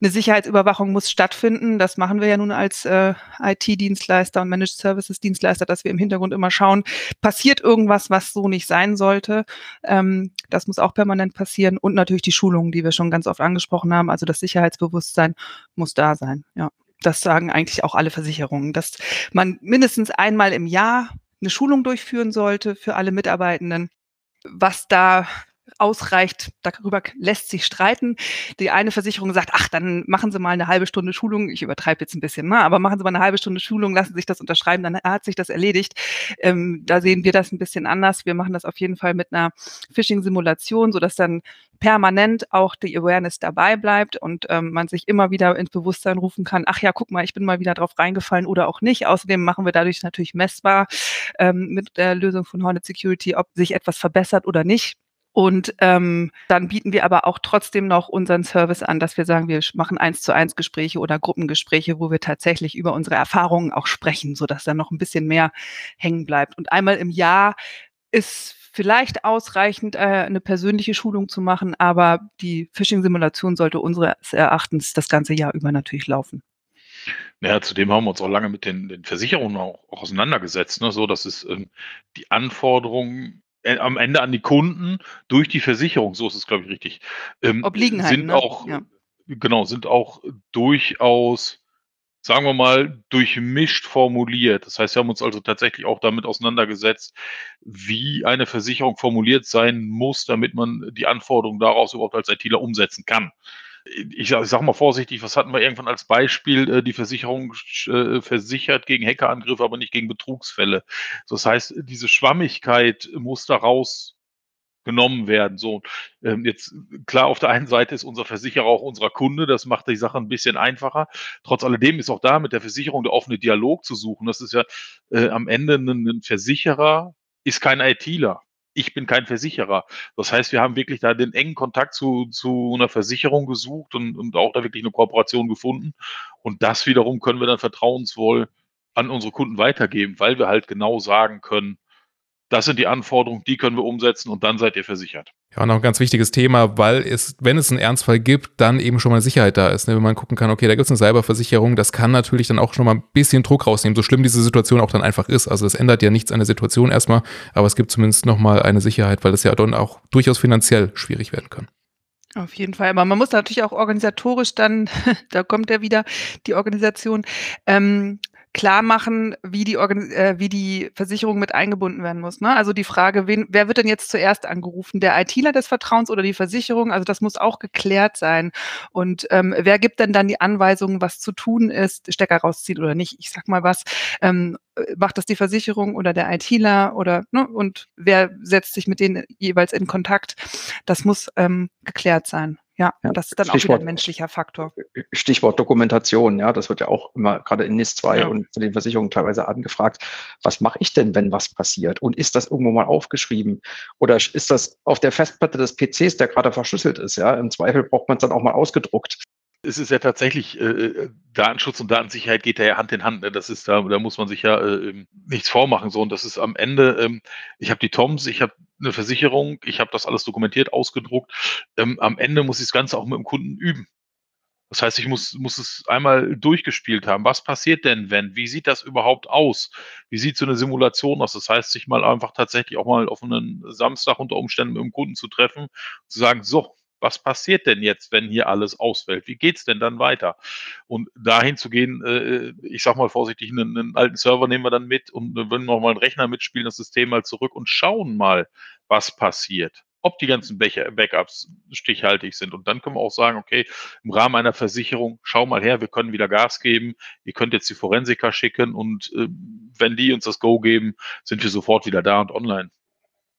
Speaker 4: Eine Sicherheitsüberwachung muss stattfinden. Das machen wir ja nun als äh, IT-Dienstleister und Managed Services-Dienstleister, dass wir im Hintergrund immer schauen, passiert irgendwas, was so nicht sein sollte. Ähm, das muss auch permanent passieren. Und natürlich die Schulungen, die wir schon ganz oft angesprochen haben. Also das Sicherheitsbewusstsein muss da sein. Ja. Das sagen eigentlich auch alle Versicherungen, dass man mindestens einmal im Jahr eine Schulung durchführen sollte für alle Mitarbeitenden. Was da ausreicht, darüber lässt sich streiten. Die eine Versicherung sagt, ach, dann machen Sie mal eine halbe Stunde Schulung. Ich übertreibe jetzt ein bisschen, ne? aber machen Sie mal eine halbe Stunde Schulung, lassen Sie sich das unterschreiben, dann hat sich das erledigt. Ähm, da sehen wir das ein bisschen anders. Wir machen das auf jeden Fall mit einer Phishing-Simulation, sodass dann permanent auch die Awareness dabei bleibt und ähm, man sich immer wieder ins Bewusstsein rufen kann, ach ja, guck mal, ich bin mal wieder drauf reingefallen oder auch nicht. Außerdem machen wir dadurch natürlich messbar ähm, mit der Lösung von Hornet Security, ob sich etwas verbessert oder nicht. Und ähm, dann bieten wir aber auch trotzdem noch unseren Service an, dass wir sagen, wir machen eins zu eins Gespräche oder Gruppengespräche, wo wir tatsächlich über unsere Erfahrungen auch sprechen, so dass da noch ein bisschen mehr hängen bleibt. Und einmal im Jahr ist vielleicht ausreichend, äh, eine persönliche Schulung zu machen, aber die Phishing-Simulation sollte unseres Erachtens das ganze Jahr über natürlich laufen.
Speaker 1: Naja, zudem haben wir uns auch lange mit den, den Versicherungen auch, auch auseinandergesetzt. Ne? So, dass es ähm, die Anforderungen am Ende an die Kunden durch die Versicherung, so ist es, glaube ich, richtig, ähm,
Speaker 4: Obliegen halt,
Speaker 1: sind
Speaker 4: ne?
Speaker 1: auch,
Speaker 4: Ja.
Speaker 1: genau, sind auch durchaus, sagen wir mal, durchmischt formuliert. Das heißt, wir haben uns also tatsächlich auch damit auseinandergesetzt, wie eine Versicherung formuliert sein muss, damit man die Anforderungen daraus überhaupt als ITler umsetzen kann. Ich sag mal vorsichtig, was hatten wir irgendwann als Beispiel? Äh, Die Versicherung äh, versichert gegen Hackerangriffe, aber nicht gegen Betrugsfälle. Das heißt, diese Schwammigkeit muss daraus genommen werden. So, ähm, jetzt klar, auf der einen Seite ist unser Versicherer auch unser Kunde, das macht die Sache ein bisschen einfacher. Trotz alledem ist auch da mit der Versicherung der offene Dialog zu suchen. Das ist ja äh, am Ende ein Versicherer ist kein ITler. Ich bin kein Versicherer. Das heißt, wir haben wirklich da den engen Kontakt zu, zu einer Versicherung gesucht und, und auch da wirklich eine Kooperation gefunden. Und das wiederum können wir dann vertrauensvoll an unsere Kunden weitergeben, weil wir halt genau sagen können, das sind die Anforderungen, die können wir umsetzen und dann seid ihr versichert.
Speaker 6: Ja, auch ein ganz wichtiges Thema, weil es, wenn es einen Ernstfall gibt, dann eben schon mal Sicherheit da ist. Ne? Wenn man gucken kann, okay, da gibt es eine Cyberversicherung, das kann natürlich dann auch schon mal ein bisschen Druck rausnehmen, so schlimm diese Situation auch dann einfach ist. Also das ändert ja nichts an der Situation erstmal, aber es gibt zumindest nochmal eine Sicherheit, weil das ja dann auch durchaus finanziell schwierig werden kann.
Speaker 4: Auf jeden Fall. Aber man muss natürlich auch organisatorisch dann, (laughs) da kommt ja wieder die Organisation, ähm, klar machen, wie die, Organ äh, wie die Versicherung mit eingebunden werden muss. Ne? Also die Frage, wen, wer wird denn jetzt zuerst angerufen? Der ITler des Vertrauens oder die Versicherung? Also das muss auch geklärt sein. Und ähm, wer gibt denn dann die Anweisungen, was zu tun ist, Stecker rausziehen oder nicht? Ich sag mal was. Ähm, macht das die Versicherung oder der ITler oder ne? und wer setzt sich mit denen jeweils in Kontakt? Das muss ähm, geklärt sein. Ja,
Speaker 2: Ja,
Speaker 4: das ist dann auch
Speaker 2: Stichwort-
Speaker 4: wieder ein menschlicher Faktor.
Speaker 2: Stichwort Dokumentation, ja, das wird ja auch immer gerade in NIS 2
Speaker 1: Ja.
Speaker 2: und zu den Versicherungen teilweise angefragt. Was mache ich denn, wenn was passiert? Und ist das irgendwo mal aufgeschrieben? Oder ist das auf der Festplatte des PCs, der gerade verschlüsselt ist? Ja, im Zweifel braucht man es dann auch mal ausgedruckt.
Speaker 1: Es ist ja tatsächlich, äh, Datenschutz und Datensicherheit geht da ja Hand in Hand. Ne? Das ist da, da muss man sich ja äh, ähm, nichts vormachen. So, und das ist am Ende, ähm, ich habe die TOMS, ich habe eine Versicherung, ich habe das alles dokumentiert, ausgedruckt. Ähm, am Ende muss ich das Ganze auch mit dem Kunden üben. Das heißt, ich muss, muss es einmal durchgespielt haben. Was passiert denn, wenn? Wie sieht das überhaupt aus? Wie sieht so eine Simulation aus? Das heißt, sich mal einfach tatsächlich auch mal auf einen Samstag unter Umständen mit dem Kunden zu treffen, zu sagen, so, was passiert denn jetzt, wenn hier alles ausfällt? Wie geht's denn dann weiter? Und dahin zu gehen, äh, ich sag mal vorsichtig, einen, einen alten Server nehmen wir dann mit und äh, wenn wir mal einen Rechner mitspielen, das System mal zurück und schauen mal, was passiert. Ob die ganzen Backups stichhaltig sind. Und dann können wir auch sagen, okay, im Rahmen einer Versicherung, schau mal her, wir können wieder Gas geben. Ihr könnt jetzt die Forensiker schicken und äh, wenn die uns das Go geben, sind wir sofort wieder da und online.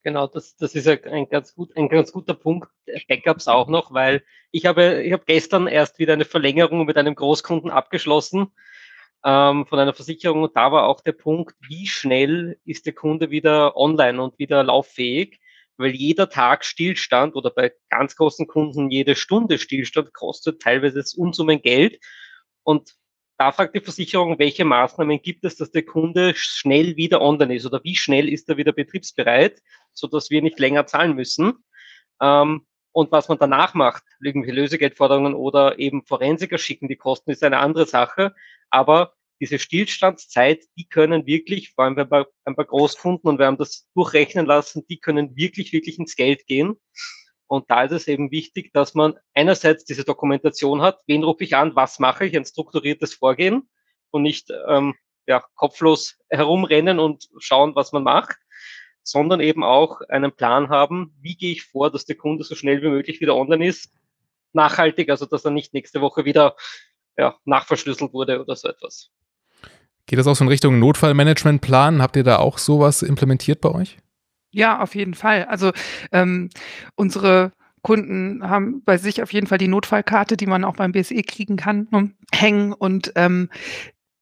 Speaker 3: Genau, das, das ist ein ganz, gut, ein ganz guter Punkt. Backups auch noch, weil ich habe, ich habe gestern erst wieder eine Verlängerung mit einem Großkunden abgeschlossen ähm, von einer Versicherung. Und da war auch der Punkt, wie schnell ist der Kunde wieder online und wieder lauffähig, weil jeder Tag Stillstand oder bei ganz großen Kunden jede Stunde Stillstand kostet teilweise Unsummen Geld. Und da fragt die Versicherung, welche Maßnahmen gibt es, dass der Kunde schnell wieder online ist oder wie schnell ist er wieder betriebsbereit, so dass wir nicht länger zahlen müssen. Ähm, und was man danach macht, irgendwelche Lösegeldforderungen oder eben Forensiker schicken, die Kosten ist eine andere Sache. Aber diese Stillstandszeit, die können wirklich, vor allem bei ein paar Großkunden und wir haben das durchrechnen lassen, die können wirklich, wirklich ins Geld gehen. Und da ist es eben wichtig, dass man einerseits diese Dokumentation hat, wen rufe ich an, was mache ich, ein strukturiertes Vorgehen und nicht ähm, ja, kopflos herumrennen und schauen, was man macht, sondern eben auch einen Plan haben, wie gehe ich vor, dass der Kunde so schnell wie möglich wieder online ist, nachhaltig, also dass er nicht nächste Woche wieder ja, nachverschlüsselt wurde oder so etwas.
Speaker 6: Geht das auch so in Richtung Notfallmanagementplan? Habt ihr da auch sowas implementiert bei euch?
Speaker 4: Ja, auf jeden Fall. Also ähm, unsere Kunden haben bei sich auf jeden Fall die Notfallkarte, die man auch beim BSE kriegen kann, ne, hängen und ähm,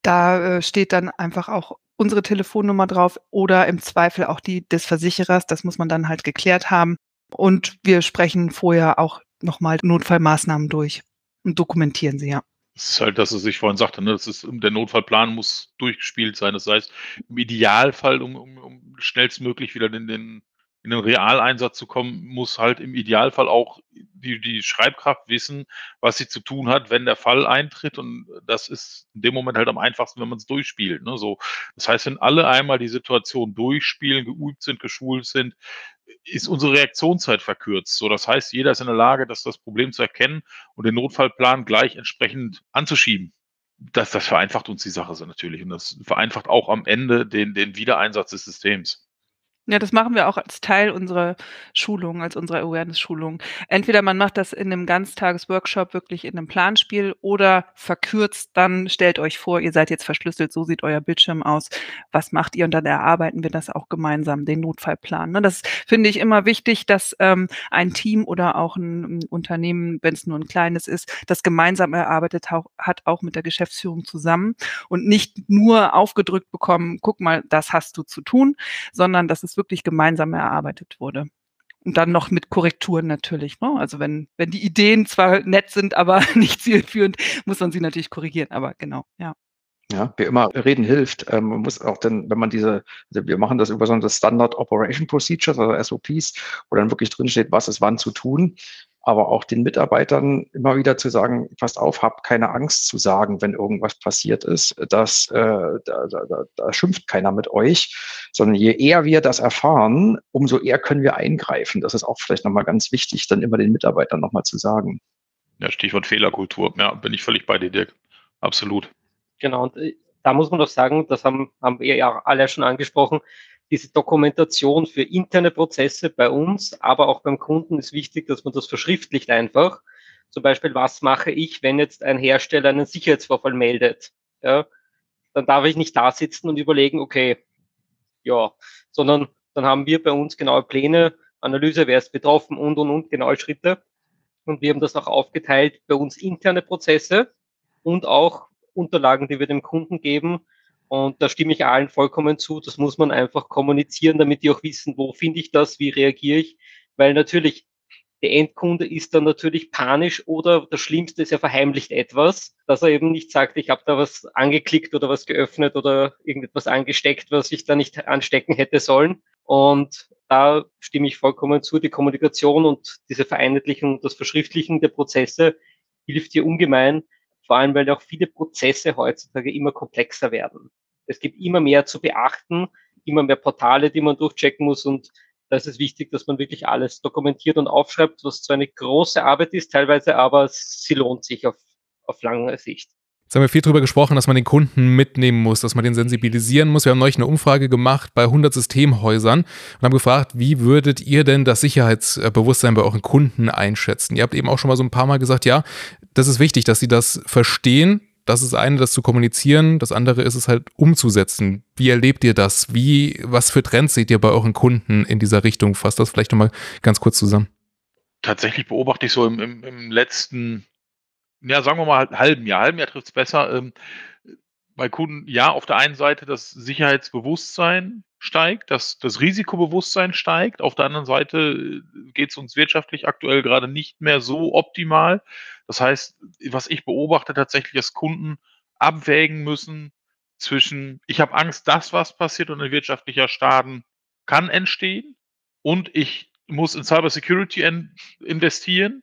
Speaker 4: da äh, steht dann einfach auch unsere Telefonnummer drauf oder im Zweifel auch die des Versicherers. Das muss man dann halt geklärt haben. Und wir sprechen vorher auch nochmal Notfallmaßnahmen durch und dokumentieren sie, ja.
Speaker 1: Das ist halt, dass es sich vorhin sagte, ne, das ist, der Notfallplan muss durchgespielt sein. Das heißt, im Idealfall, um, um, um schnellstmöglich wieder den, den in den Realeinsatz zu kommen, muss halt im Idealfall auch die, die Schreibkraft wissen, was sie zu tun hat, wenn der Fall eintritt. Und das ist in dem Moment halt am einfachsten, wenn man es durchspielt. Ne? So, das heißt, wenn alle einmal die Situation durchspielen, geübt sind, geschult sind, ist unsere Reaktionszeit verkürzt. So, das heißt, jeder ist in der Lage, das, das Problem zu erkennen und den Notfallplan gleich entsprechend anzuschieben. Das, das vereinfacht uns die Sache so natürlich und das vereinfacht auch am Ende den, den Wiedereinsatz des Systems.
Speaker 4: Ja, das machen wir auch als Teil unserer Schulung, als unserer Awareness-Schulung. Entweder man macht das in einem Ganztages-Workshop wirklich in einem Planspiel oder verkürzt, dann stellt euch vor, ihr seid jetzt verschlüsselt, so sieht euer Bildschirm aus. Was macht ihr? Und dann erarbeiten wir das auch gemeinsam, den Notfallplan. Ne? Das finde ich immer wichtig, dass ähm, ein Team oder auch ein, Unternehmen, wenn es nur ein kleines ist, das gemeinsam erarbeitet hat, auch mit der Geschäftsführung zusammen und nicht nur aufgedrückt bekommen, guck mal, das hast du zu tun, sondern dass es wirklich gemeinsam erarbeitet wurde. Und dann noch mit Korrekturen natürlich. Ne? Also wenn, wenn die Ideen zwar nett sind, aber (laughs) nicht zielführend, muss man sie natürlich korrigieren. Aber genau, ja.
Speaker 2: Ja, wie immer, reden hilft. Ähm, man muss auch dann, wenn man diese, also wir machen das über so eine Standard Operation Procedures, also SOPs, wo dann wirklich drinsteht, was ist wann zu tun aber auch den Mitarbeitern immer wieder zu sagen, passt auf, habt keine Angst zu sagen, wenn irgendwas passiert ist, dass äh, da, da, da schimpft keiner mit euch, sondern je eher wir das erfahren, umso eher können wir eingreifen. Das ist auch vielleicht nochmal ganz wichtig, dann immer den Mitarbeitern nochmal zu sagen.
Speaker 1: Ja, Stichwort Fehlerkultur. Ja, bin ich völlig bei dir, Dirk. Absolut.
Speaker 3: Genau, und äh, da muss man doch sagen, das haben, haben wir ja alle schon angesprochen, diese Dokumentation für interne Prozesse bei uns, aber auch beim Kunden ist wichtig, dass man das verschriftlicht einfach. Zum Beispiel, was mache ich, wenn jetzt ein Hersteller einen Sicherheitsvorfall meldet? Ja, dann darf ich nicht da sitzen und überlegen, okay, ja, sondern dann haben wir bei uns genaue Pläne, Analyse, wer ist betroffen und, und, und, genaue Schritte. Und wir haben das auch aufgeteilt bei uns interne Prozesse und auch Unterlagen, die wir dem Kunden geben, und da stimme ich allen vollkommen zu. Das muss man einfach kommunizieren, damit die auch wissen, wo finde ich das, wie reagiere ich. Weil natürlich, der Endkunde ist dann natürlich panisch oder das Schlimmste ist, er verheimlicht etwas, dass er eben nicht sagt, ich habe da was angeklickt oder was geöffnet oder irgendetwas angesteckt, was ich da nicht anstecken hätte sollen. Und da stimme ich vollkommen zu. Die Kommunikation und diese Vereinheitlichung das Verschriftlichen der Prozesse hilft hier ungemein, vor allem weil auch viele Prozesse heutzutage immer komplexer werden. Es gibt immer mehr zu beachten, immer mehr Portale, die man durchchecken muss und da ist es wichtig, dass man wirklich alles dokumentiert und aufschreibt, was zwar eine große Arbeit ist, teilweise aber sie lohnt sich auf, auf lange Sicht.
Speaker 6: Jetzt haben wir viel darüber gesprochen, dass man den Kunden mitnehmen muss, dass man den sensibilisieren muss. Wir haben neulich eine Umfrage gemacht bei 100 Systemhäusern und haben gefragt, wie würdet ihr denn das Sicherheitsbewusstsein bei euren Kunden einschätzen? Ihr habt eben auch schon mal so ein paar Mal gesagt, ja, das ist wichtig, dass sie das verstehen. Das ist eine, das zu kommunizieren. Das andere ist es halt umzusetzen. Wie erlebt ihr das? Wie, was für Trends seht ihr bei euren Kunden in dieser Richtung? Fasst das vielleicht nochmal ganz kurz zusammen.
Speaker 1: Tatsächlich beobachte ich so im, im, im letzten, ja, sagen wir mal halben Jahr, halben Jahr trifft es besser, ähm, bei Kunden, ja, auf der einen Seite das Sicherheitsbewusstsein steigt, das, das Risikobewusstsein steigt. Auf der anderen Seite äh, geht es uns wirtschaftlich aktuell gerade nicht mehr so optimal. Das heißt, was ich beobachte tatsächlich, dass Kunden abwägen müssen zwischen, ich habe Angst, dass was passiert und ein wirtschaftlicher Schaden kann entstehen und ich muss in Cybersecurity investieren,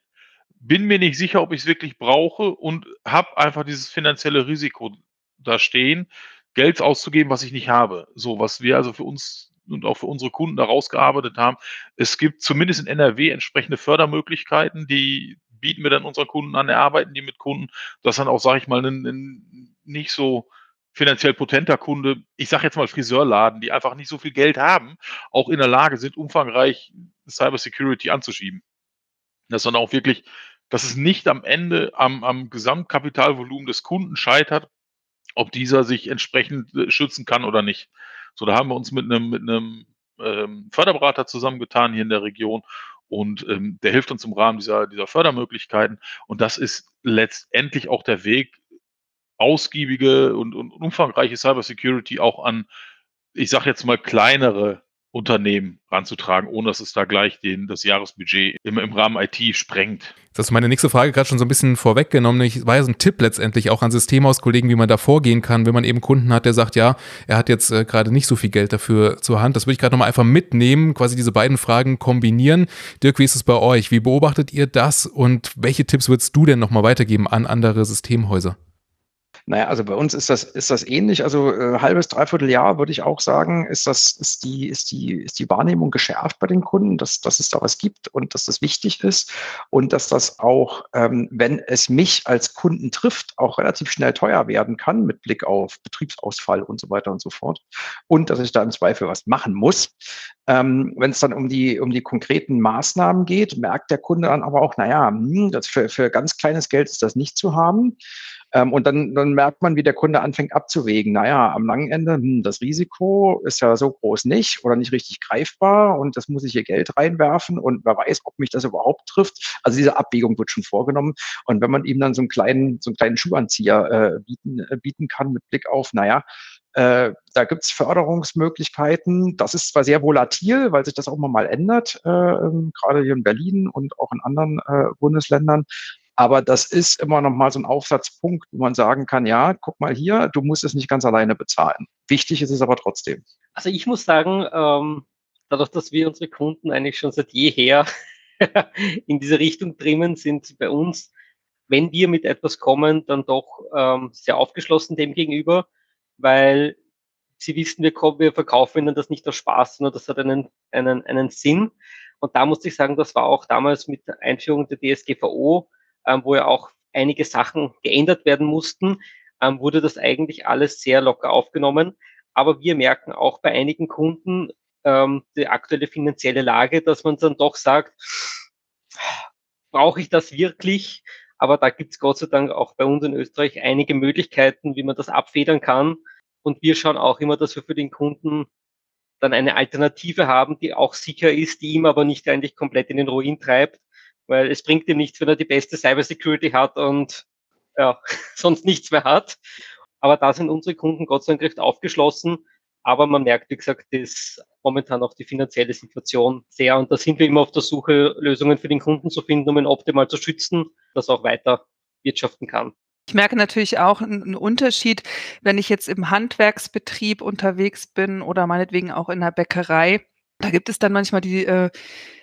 Speaker 1: bin mir nicht sicher, ob ich es wirklich brauche und habe einfach dieses finanzielle Risiko da stehen, Geld auszugeben, was ich nicht habe. So, was wir also für uns und auch für unsere Kunden da rausgearbeitet haben. Es gibt zumindest in NRW entsprechende Fördermöglichkeiten, die bieten wir dann unseren Kunden an, erarbeiten die mit Kunden, dass dann auch, sage ich mal, ein, ein nicht so finanziell potenter Kunde, ich sage jetzt mal Friseurladen, die einfach nicht so viel Geld haben, auch in der Lage sind, umfangreich Cybersecurity anzuschieben. Das dann auch wirklich, dass es nicht am Ende am, am Gesamtkapitalvolumen des Kunden scheitert, ob dieser sich entsprechend äh, schützen kann oder nicht. So, da haben wir uns mit einem, mit einem ähm, Förderberater zusammengetan hier in der Region und ähm, der hilft uns im Rahmen dieser, dieser Fördermöglichkeiten. Und das ist letztendlich auch der Weg, ausgiebige und, und umfangreiche Cybersecurity auch an, ich sage jetzt mal, kleinere Unternehmen ranzutragen, ohne dass es da gleich den, das Jahresbudget im, im Rahmen IT sprengt.
Speaker 6: Das ist meine nächste Frage gerade schon so ein bisschen vorweggenommen. Ich war ja so ein Tipp letztendlich auch an Systemhauskollegen, wie man da vorgehen kann, wenn man eben Kunden hat, der sagt, ja, er hat jetzt äh, gerade nicht so viel Geld dafür zur Hand. Das würde ich gerade nochmal einfach mitnehmen, quasi diese beiden Fragen kombinieren. Dirk, wie ist es bei euch? Wie beobachtet ihr das und welche Tipps würdest du denn nochmal weitergeben an andere Systemhäuser?
Speaker 2: Naja, also bei uns ist das, ist das ähnlich. Also äh, halbes, dreiviertel Jahr würde ich auch sagen, ist das, ist die, ist die, ist die Wahrnehmung geschärft bei den Kunden, dass, dass es da was gibt und dass das wichtig ist und dass das auch, ähm, wenn es mich als Kunden trifft, auch relativ schnell teuer werden kann mit Blick auf Betriebsausfall und so weiter und so fort. Und dass ich da im Zweifel was machen muss. Ähm, wenn es dann um die, um die konkreten Maßnahmen geht, merkt der Kunde dann aber auch, naja, hm, das für, für ganz kleines Geld ist das nicht zu haben. Ähm, und dann, dann merkt man, wie der Kunde anfängt abzuwägen. Naja, am langen Ende, hm, das Risiko ist ja so groß nicht oder nicht richtig greifbar und das muss ich hier Geld reinwerfen und wer weiß, ob mich das überhaupt trifft. Also diese Abwägung wird schon vorgenommen. Und wenn man ihm dann so einen kleinen, so einen kleinen Schuhanzieher äh, bieten, äh, bieten kann mit Blick auf, naja, äh, da gibt's Förderungsmöglichkeiten. Das ist zwar sehr volatil, weil sich das auch mal ändert, äh, ähm, gerade hier in Berlin und auch in anderen äh, Bundesländern. Aber das ist immer noch mal so ein Aufsatzpunkt, wo man sagen kann, ja, guck mal hier, du musst es nicht ganz alleine bezahlen. Wichtig ist es aber trotzdem.
Speaker 3: Also ich muss sagen, ähm, dadurch, dass wir unsere Kunden eigentlich schon seit jeher (laughs) in diese Richtung trimmen, sind bei uns, wenn wir mit etwas kommen, dann doch ähm, sehr aufgeschlossen dem gegenüber, weil sie wissen, wir, kommen, wir verkaufen ihnen das nicht aus Spaß, sondern das hat einen, einen, einen Sinn. Und da musste ich sagen, das war auch damals mit der Einführung der DSGVO wo ja auch einige Sachen geändert werden mussten, ähm, wurde das eigentlich alles sehr locker aufgenommen. Aber wir merken auch bei einigen Kunden ähm, die aktuelle finanzielle Lage, dass man dann doch sagt, brauche ich das wirklich? Aber da gibt es Gott sei Dank auch bei uns in Österreich einige Möglichkeiten, wie man das abfedern kann. Und wir schauen auch immer, dass wir für den Kunden dann eine Alternative haben, die auch sicher ist, die ihm aber nicht eigentlich komplett in den Ruin treibt weil es bringt ihm nichts, wenn er die beste Cybersecurity hat und ja, (laughs) sonst nichts mehr hat. Aber da sind unsere Kunden Gott sei Dank recht aufgeschlossen. Aber man merkt, wie gesagt, dass momentan auch die finanzielle Situation sehr. Und da sind wir immer auf der Suche, Lösungen für den Kunden zu finden, um ihn optimal zu schützen, dass er auch weiter wirtschaften kann.
Speaker 4: Ich merke natürlich auch einen Unterschied, wenn ich jetzt im Handwerksbetrieb unterwegs bin oder meinetwegen auch in der Bäckerei. Da gibt es dann manchmal die, äh,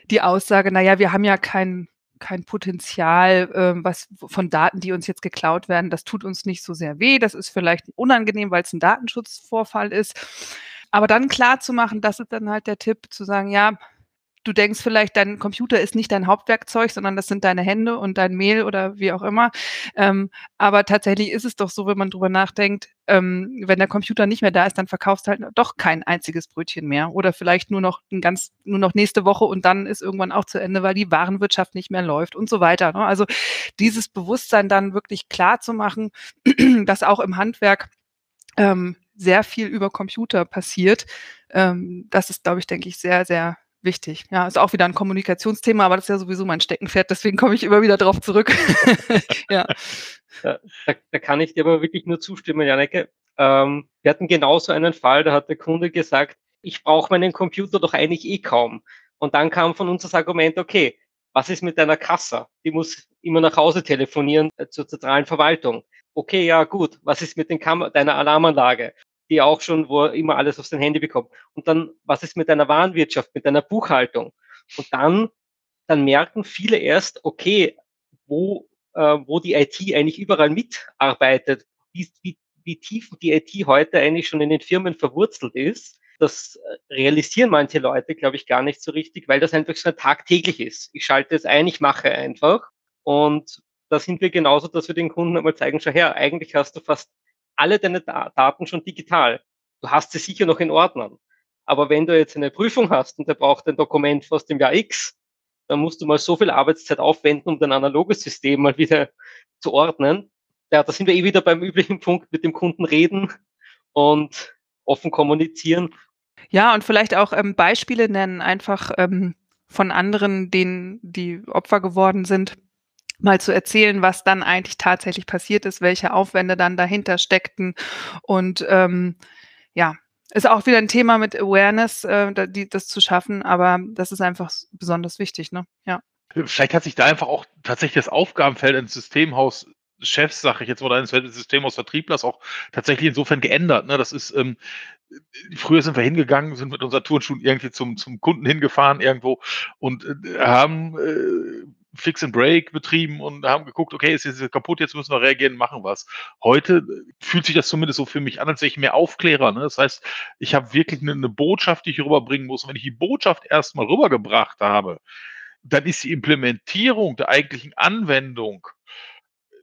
Speaker 4: die Aussage, naja, wir haben ja kein, kein Potenzial, äh, was von Daten, die uns jetzt geklaut werden, das tut uns nicht so sehr weh. Das ist vielleicht unangenehm, weil es ein Datenschutzvorfall ist. Aber dann klar zu machen, das ist dann halt der Tipp, zu sagen, ja, du denkst vielleicht, dein Computer ist nicht dein Hauptwerkzeug, sondern das sind deine Hände und dein Mail oder wie auch immer. Ähm, aber tatsächlich ist es doch so, wenn man drüber nachdenkt, ähm, wenn der Computer nicht mehr da ist, dann verkaufst du halt doch kein einziges Brötchen mehr oder vielleicht nur noch ein ganz, nur noch nächste Woche und dann ist irgendwann auch zu Ende, weil die Warenwirtschaft nicht mehr läuft und so weiter. Ne? Also dieses Bewusstsein dann wirklich klar zu machen, (clears throat) dass auch im Handwerk ähm, sehr viel über Computer passiert. Ähm, das ist, glaube ich, denke ich, sehr, sehr wichtig. Ja, ist auch wieder ein Kommunikationsthema, aber das ist ja sowieso mein Steckenpferd, deswegen komme ich immer wieder darauf zurück. (laughs)
Speaker 3: ja. Da, da, kann ich dir aber wirklich nur zustimmen, Janeke. Ähm, wir hatten genauso einen Fall, da hat der Kunde gesagt, ich brauche meinen Computer doch eigentlich eh kaum. Und dann kam von uns das Argument, okay, was ist mit deiner Kasse? Die muss immer nach Hause telefonieren äh, zur zentralen Verwaltung. Okay, ja gut, was ist mit den Kam deiner Alarmanlage? Die auch schon, wo er immer alles auf sein Handy bekommt. Und dann, was ist mit deiner Warenwirtschaft, mit deiner Buchhaltung? Und dann, dann merken viele erst, okay, wo, äh, wo die IT eigentlich überall mitarbeitet, wie, wie, wie tief die IT heute eigentlich schon in den Firmen verwurzelt ist. Das realisieren manche Leute, glaube ich, gar nicht so richtig, weil das einfach so tagtäglich ist. Ich schalte es ein, ich mache einfach. Und da sind wir genauso, dass wir den Kunden einmal zeigen, schau her, eigentlich hast du fast alle deine Daten schon digital. Du hast sie sicher noch in Ordnern. Aber wenn du jetzt eine Prüfung hast und der braucht ein Dokument aus dem Jahr X, dann musst du mal so viel Arbeitszeit aufwenden, um dein analoges System mal wieder zu ordnen. Ja, da sind wir eh wieder beim üblichen Punkt mit dem Kunden reden und offen kommunizieren.
Speaker 4: Ja, und vielleicht auch ähm, Beispiele nennen, einfach ähm, von anderen, denen die Opfer geworden sind mal zu erzählen, was dann eigentlich tatsächlich passiert ist, welche Aufwände dann dahinter steckten und ähm, ja, Ist auch wieder ein Thema mit Awareness, äh, die, das zu schaffen, aber das ist einfach besonders wichtig, ne? Ja.
Speaker 1: Vielleicht hat sich da einfach auch tatsächlich das Aufgabenfeld ins Systemhaus Chefs, sage ich jetzt mal, eines Systemhaus-Vertrieblers auch tatsächlich insofern geändert. Ne? Das ist, ähm, früher sind wir hingegangen, sind mit unseren Turnschuhen irgendwie zum, zum Kunden hingefahren irgendwo und äh, haben äh, Fix and Break betrieben und haben geguckt, okay, ist jetzt kaputt, jetzt müssen wir reagieren, machen was. Heute äh, fühlt sich das zumindest so für mich an, als wäre ich mehr Aufklärer. Ne? Das heißt, ich habe wirklich eine, eine Botschaft, die ich rüberbringen muss. Und wenn ich die Botschaft erstmal rübergebracht habe, dann ist die Implementierung der eigentlichen Anwendung,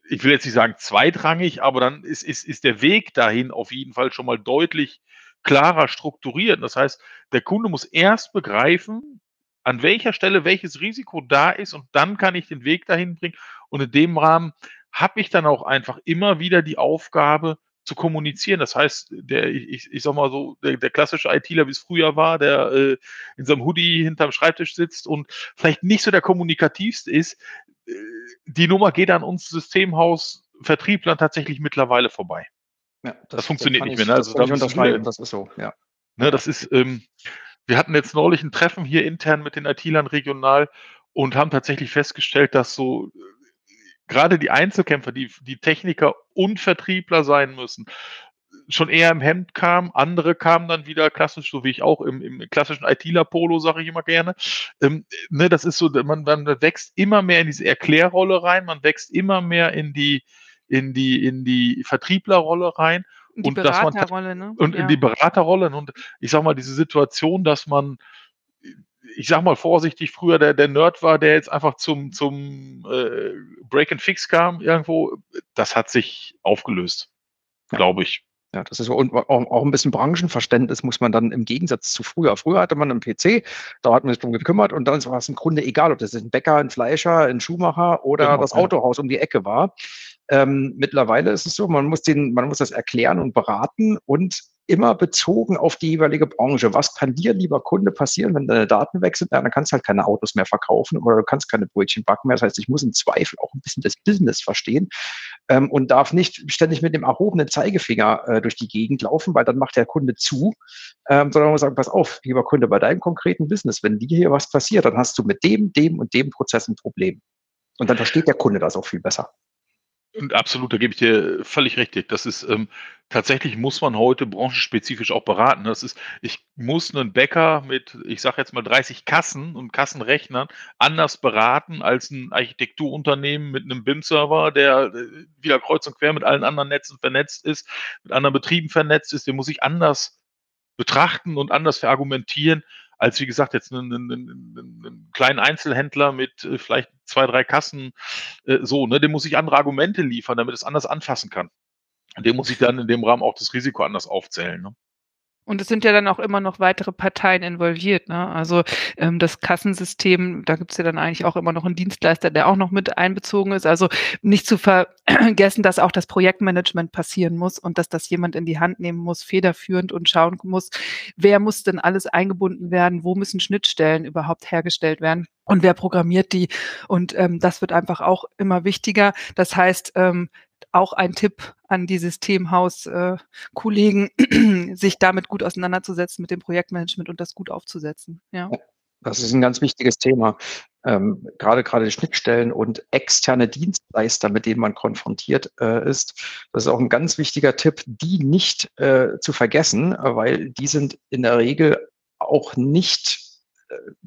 Speaker 1: ich will jetzt nicht sagen zweitrangig, aber dann ist, ist, ist der Weg dahin auf jeden Fall schon mal deutlich klarer strukturiert. Das heißt, der Kunde muss erst begreifen, an welcher Stelle welches Risiko da ist und dann kann ich den Weg dahin bringen. Und in dem Rahmen habe ich dann auch einfach immer wieder die Aufgabe zu kommunizieren. Das heißt, der, ich, ich sag mal so, der, der klassische ITler, wie es früher war, der äh, in seinem Hoodie hinterm Schreibtisch sitzt und vielleicht nicht so der kommunikativste ist, äh, die Nummer geht an uns Systemhaus Vertrieblern tatsächlich mittlerweile vorbei. Ja, das, das funktioniert nicht mehr. Ne?
Speaker 2: Also das, da das ist so, ja.
Speaker 1: Ne, das ist, ähm, wir hatten jetzt neulich ein Treffen hier intern mit den IT-Lern regional und haben tatsächlich festgestellt, dass so äh, gerade die Einzelkämpfer, die, die Techniker und Vertriebler sein müssen, schon eher im Hemd kamen. Andere kamen dann wieder klassisch, so wie ich auch im, im klassischen ITler-Polo, sage ich immer gerne. Ähm, ne, das ist so, man, man wächst immer mehr in diese Erklärrolle rein, man wächst immer mehr in die, in die, in die Vertrieblerrolle rein.
Speaker 4: Die und Beraterrolle, ne?
Speaker 1: Und ja. in die Beraterrolle. Und ich sag mal, diese Situation, dass man, ich sag mal vorsichtig, früher der, der Nerd war, der jetzt einfach zum, zum äh, Break and Fix kam irgendwo, das hat sich aufgelöst, ja. glaube ich.
Speaker 2: Ja, das ist auch, auch ein bisschen Branchenverständnis muss man dann im Gegensatz zu früher. Früher hatte man einen PC, da hat man sich drum gekümmert und dann war es im Grunde egal, ob das ein Bäcker, ein Fleischer, ein Schuhmacher oder genau, das Autohaus um die Ecke war. Ähm, mittlerweile ist es so, man muss den, man muss das erklären und beraten und immer bezogen auf die jeweilige Branche. Was kann dir, lieber Kunde, passieren, wenn deine Daten weg sind? Dann kannst du halt keine Autos mehr verkaufen oder du kannst keine Brötchen backen mehr. Das heißt, ich muss im Zweifel auch ein bisschen das Business verstehen ähm, und darf nicht ständig mit dem erhobenen Zeigefinger äh, durch die Gegend laufen, weil dann macht der Kunde zu, ähm, sondern man muss sagen, pass auf, lieber Kunde, bei deinem konkreten Business, wenn dir hier was passiert, dann hast du mit dem, dem und dem Prozess ein Problem. Und dann versteht der Kunde das auch viel besser.
Speaker 1: Und absolut, da gebe ich dir völlig richtig. Das ist ähm, tatsächlich muss man heute branchenspezifisch auch beraten. Das ist, ich muss einen Bäcker mit, ich sage jetzt mal 30 Kassen und Kassenrechnern anders beraten als ein Architekturunternehmen mit einem BIM-Server, der äh, wieder kreuz und quer mit allen anderen Netzen vernetzt ist, mit anderen Betrieben vernetzt ist. Den muss ich anders betrachten und anders verargumentieren als wie gesagt jetzt einen, einen, einen kleinen Einzelhändler mit äh, vielleicht zwei, drei Kassen äh, so, ne, dem muss ich andere Argumente liefern, damit es anders anfassen kann. Und dem muss ich dann in dem Rahmen auch das Risiko anders aufzählen. Ne?
Speaker 4: Und es sind ja dann auch immer noch weitere Parteien involviert. Ne? Also ähm, das Kassensystem, da gibt es ja dann eigentlich auch immer noch einen Dienstleister, der auch noch mit einbezogen ist. Also nicht zu vergessen, dass auch das Projektmanagement passieren muss und dass das jemand in die Hand nehmen muss, federführend und schauen muss, wer muss denn alles eingebunden werden, wo müssen Schnittstellen überhaupt hergestellt werden und wer programmiert die. Und ähm, das wird einfach auch immer wichtiger. Das heißt, ähm, auch ein Tipp an die Systemhaus-Kollegen, äh, (clears throat) sich damit gut auseinanderzusetzen mit dem Projektmanagement und das gut aufzusetzen. Ja.
Speaker 2: Das ist ein ganz wichtiges Thema. Ähm, gerade gerade Schnittstellen und externe Dienstleister, mit denen man konfrontiert äh, ist. Das ist auch ein ganz wichtiger Tipp, die nicht äh, zu vergessen, weil die sind in der Regel auch nicht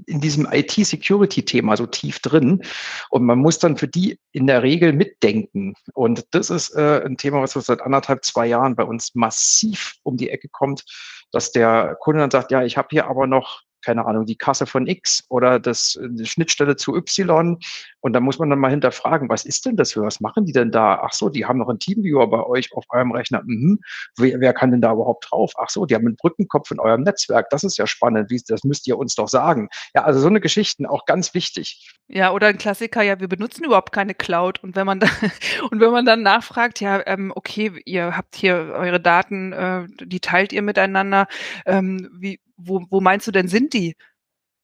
Speaker 2: in diesem IT-Security-Thema so tief drin und man muss dann für die in der Regel mitdenken. Und das ist äh, ein Thema, was seit anderthalb, zwei Jahren bei uns massiv um die Ecke kommt, dass der Kunde dann sagt, ja, ich habe hier aber noch keine Ahnung, die Kasse von X oder das, die Schnittstelle zu Y. Und da muss man dann mal hinterfragen, was ist denn das für, was machen die denn da? Ach so, die haben noch einen Teamviewer bei euch auf eurem Rechner. Mhm. Wer, wer kann denn da überhaupt drauf? Ach so, die haben einen Brückenkopf in eurem Netzwerk. Das ist ja spannend. Wie, das müsst ihr uns doch sagen. Ja, also so eine Geschichten auch ganz wichtig.
Speaker 4: Ja, oder ein Klassiker, ja, wir benutzen überhaupt keine Cloud. Und wenn man dann, (laughs) und wenn man dann nachfragt, ja, ähm, okay, ihr habt hier eure Daten, äh, die teilt ihr miteinander, ähm, wie, wo, wo meinst du denn, sind die?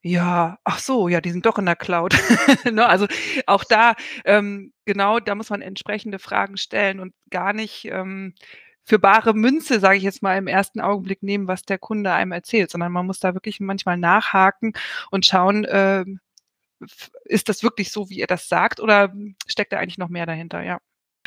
Speaker 4: Ja, ach so, ja, die sind doch in der Cloud. (laughs) ne, also auch da, ähm, genau, da muss man entsprechende Fragen stellen und gar nicht ähm, für bare Münze, sage ich jetzt mal, im ersten Augenblick nehmen, was der Kunde einem erzählt, sondern man muss da wirklich manchmal nachhaken und schauen, äh, ist das wirklich so, wie er das sagt, oder steckt da eigentlich noch mehr dahinter, ja.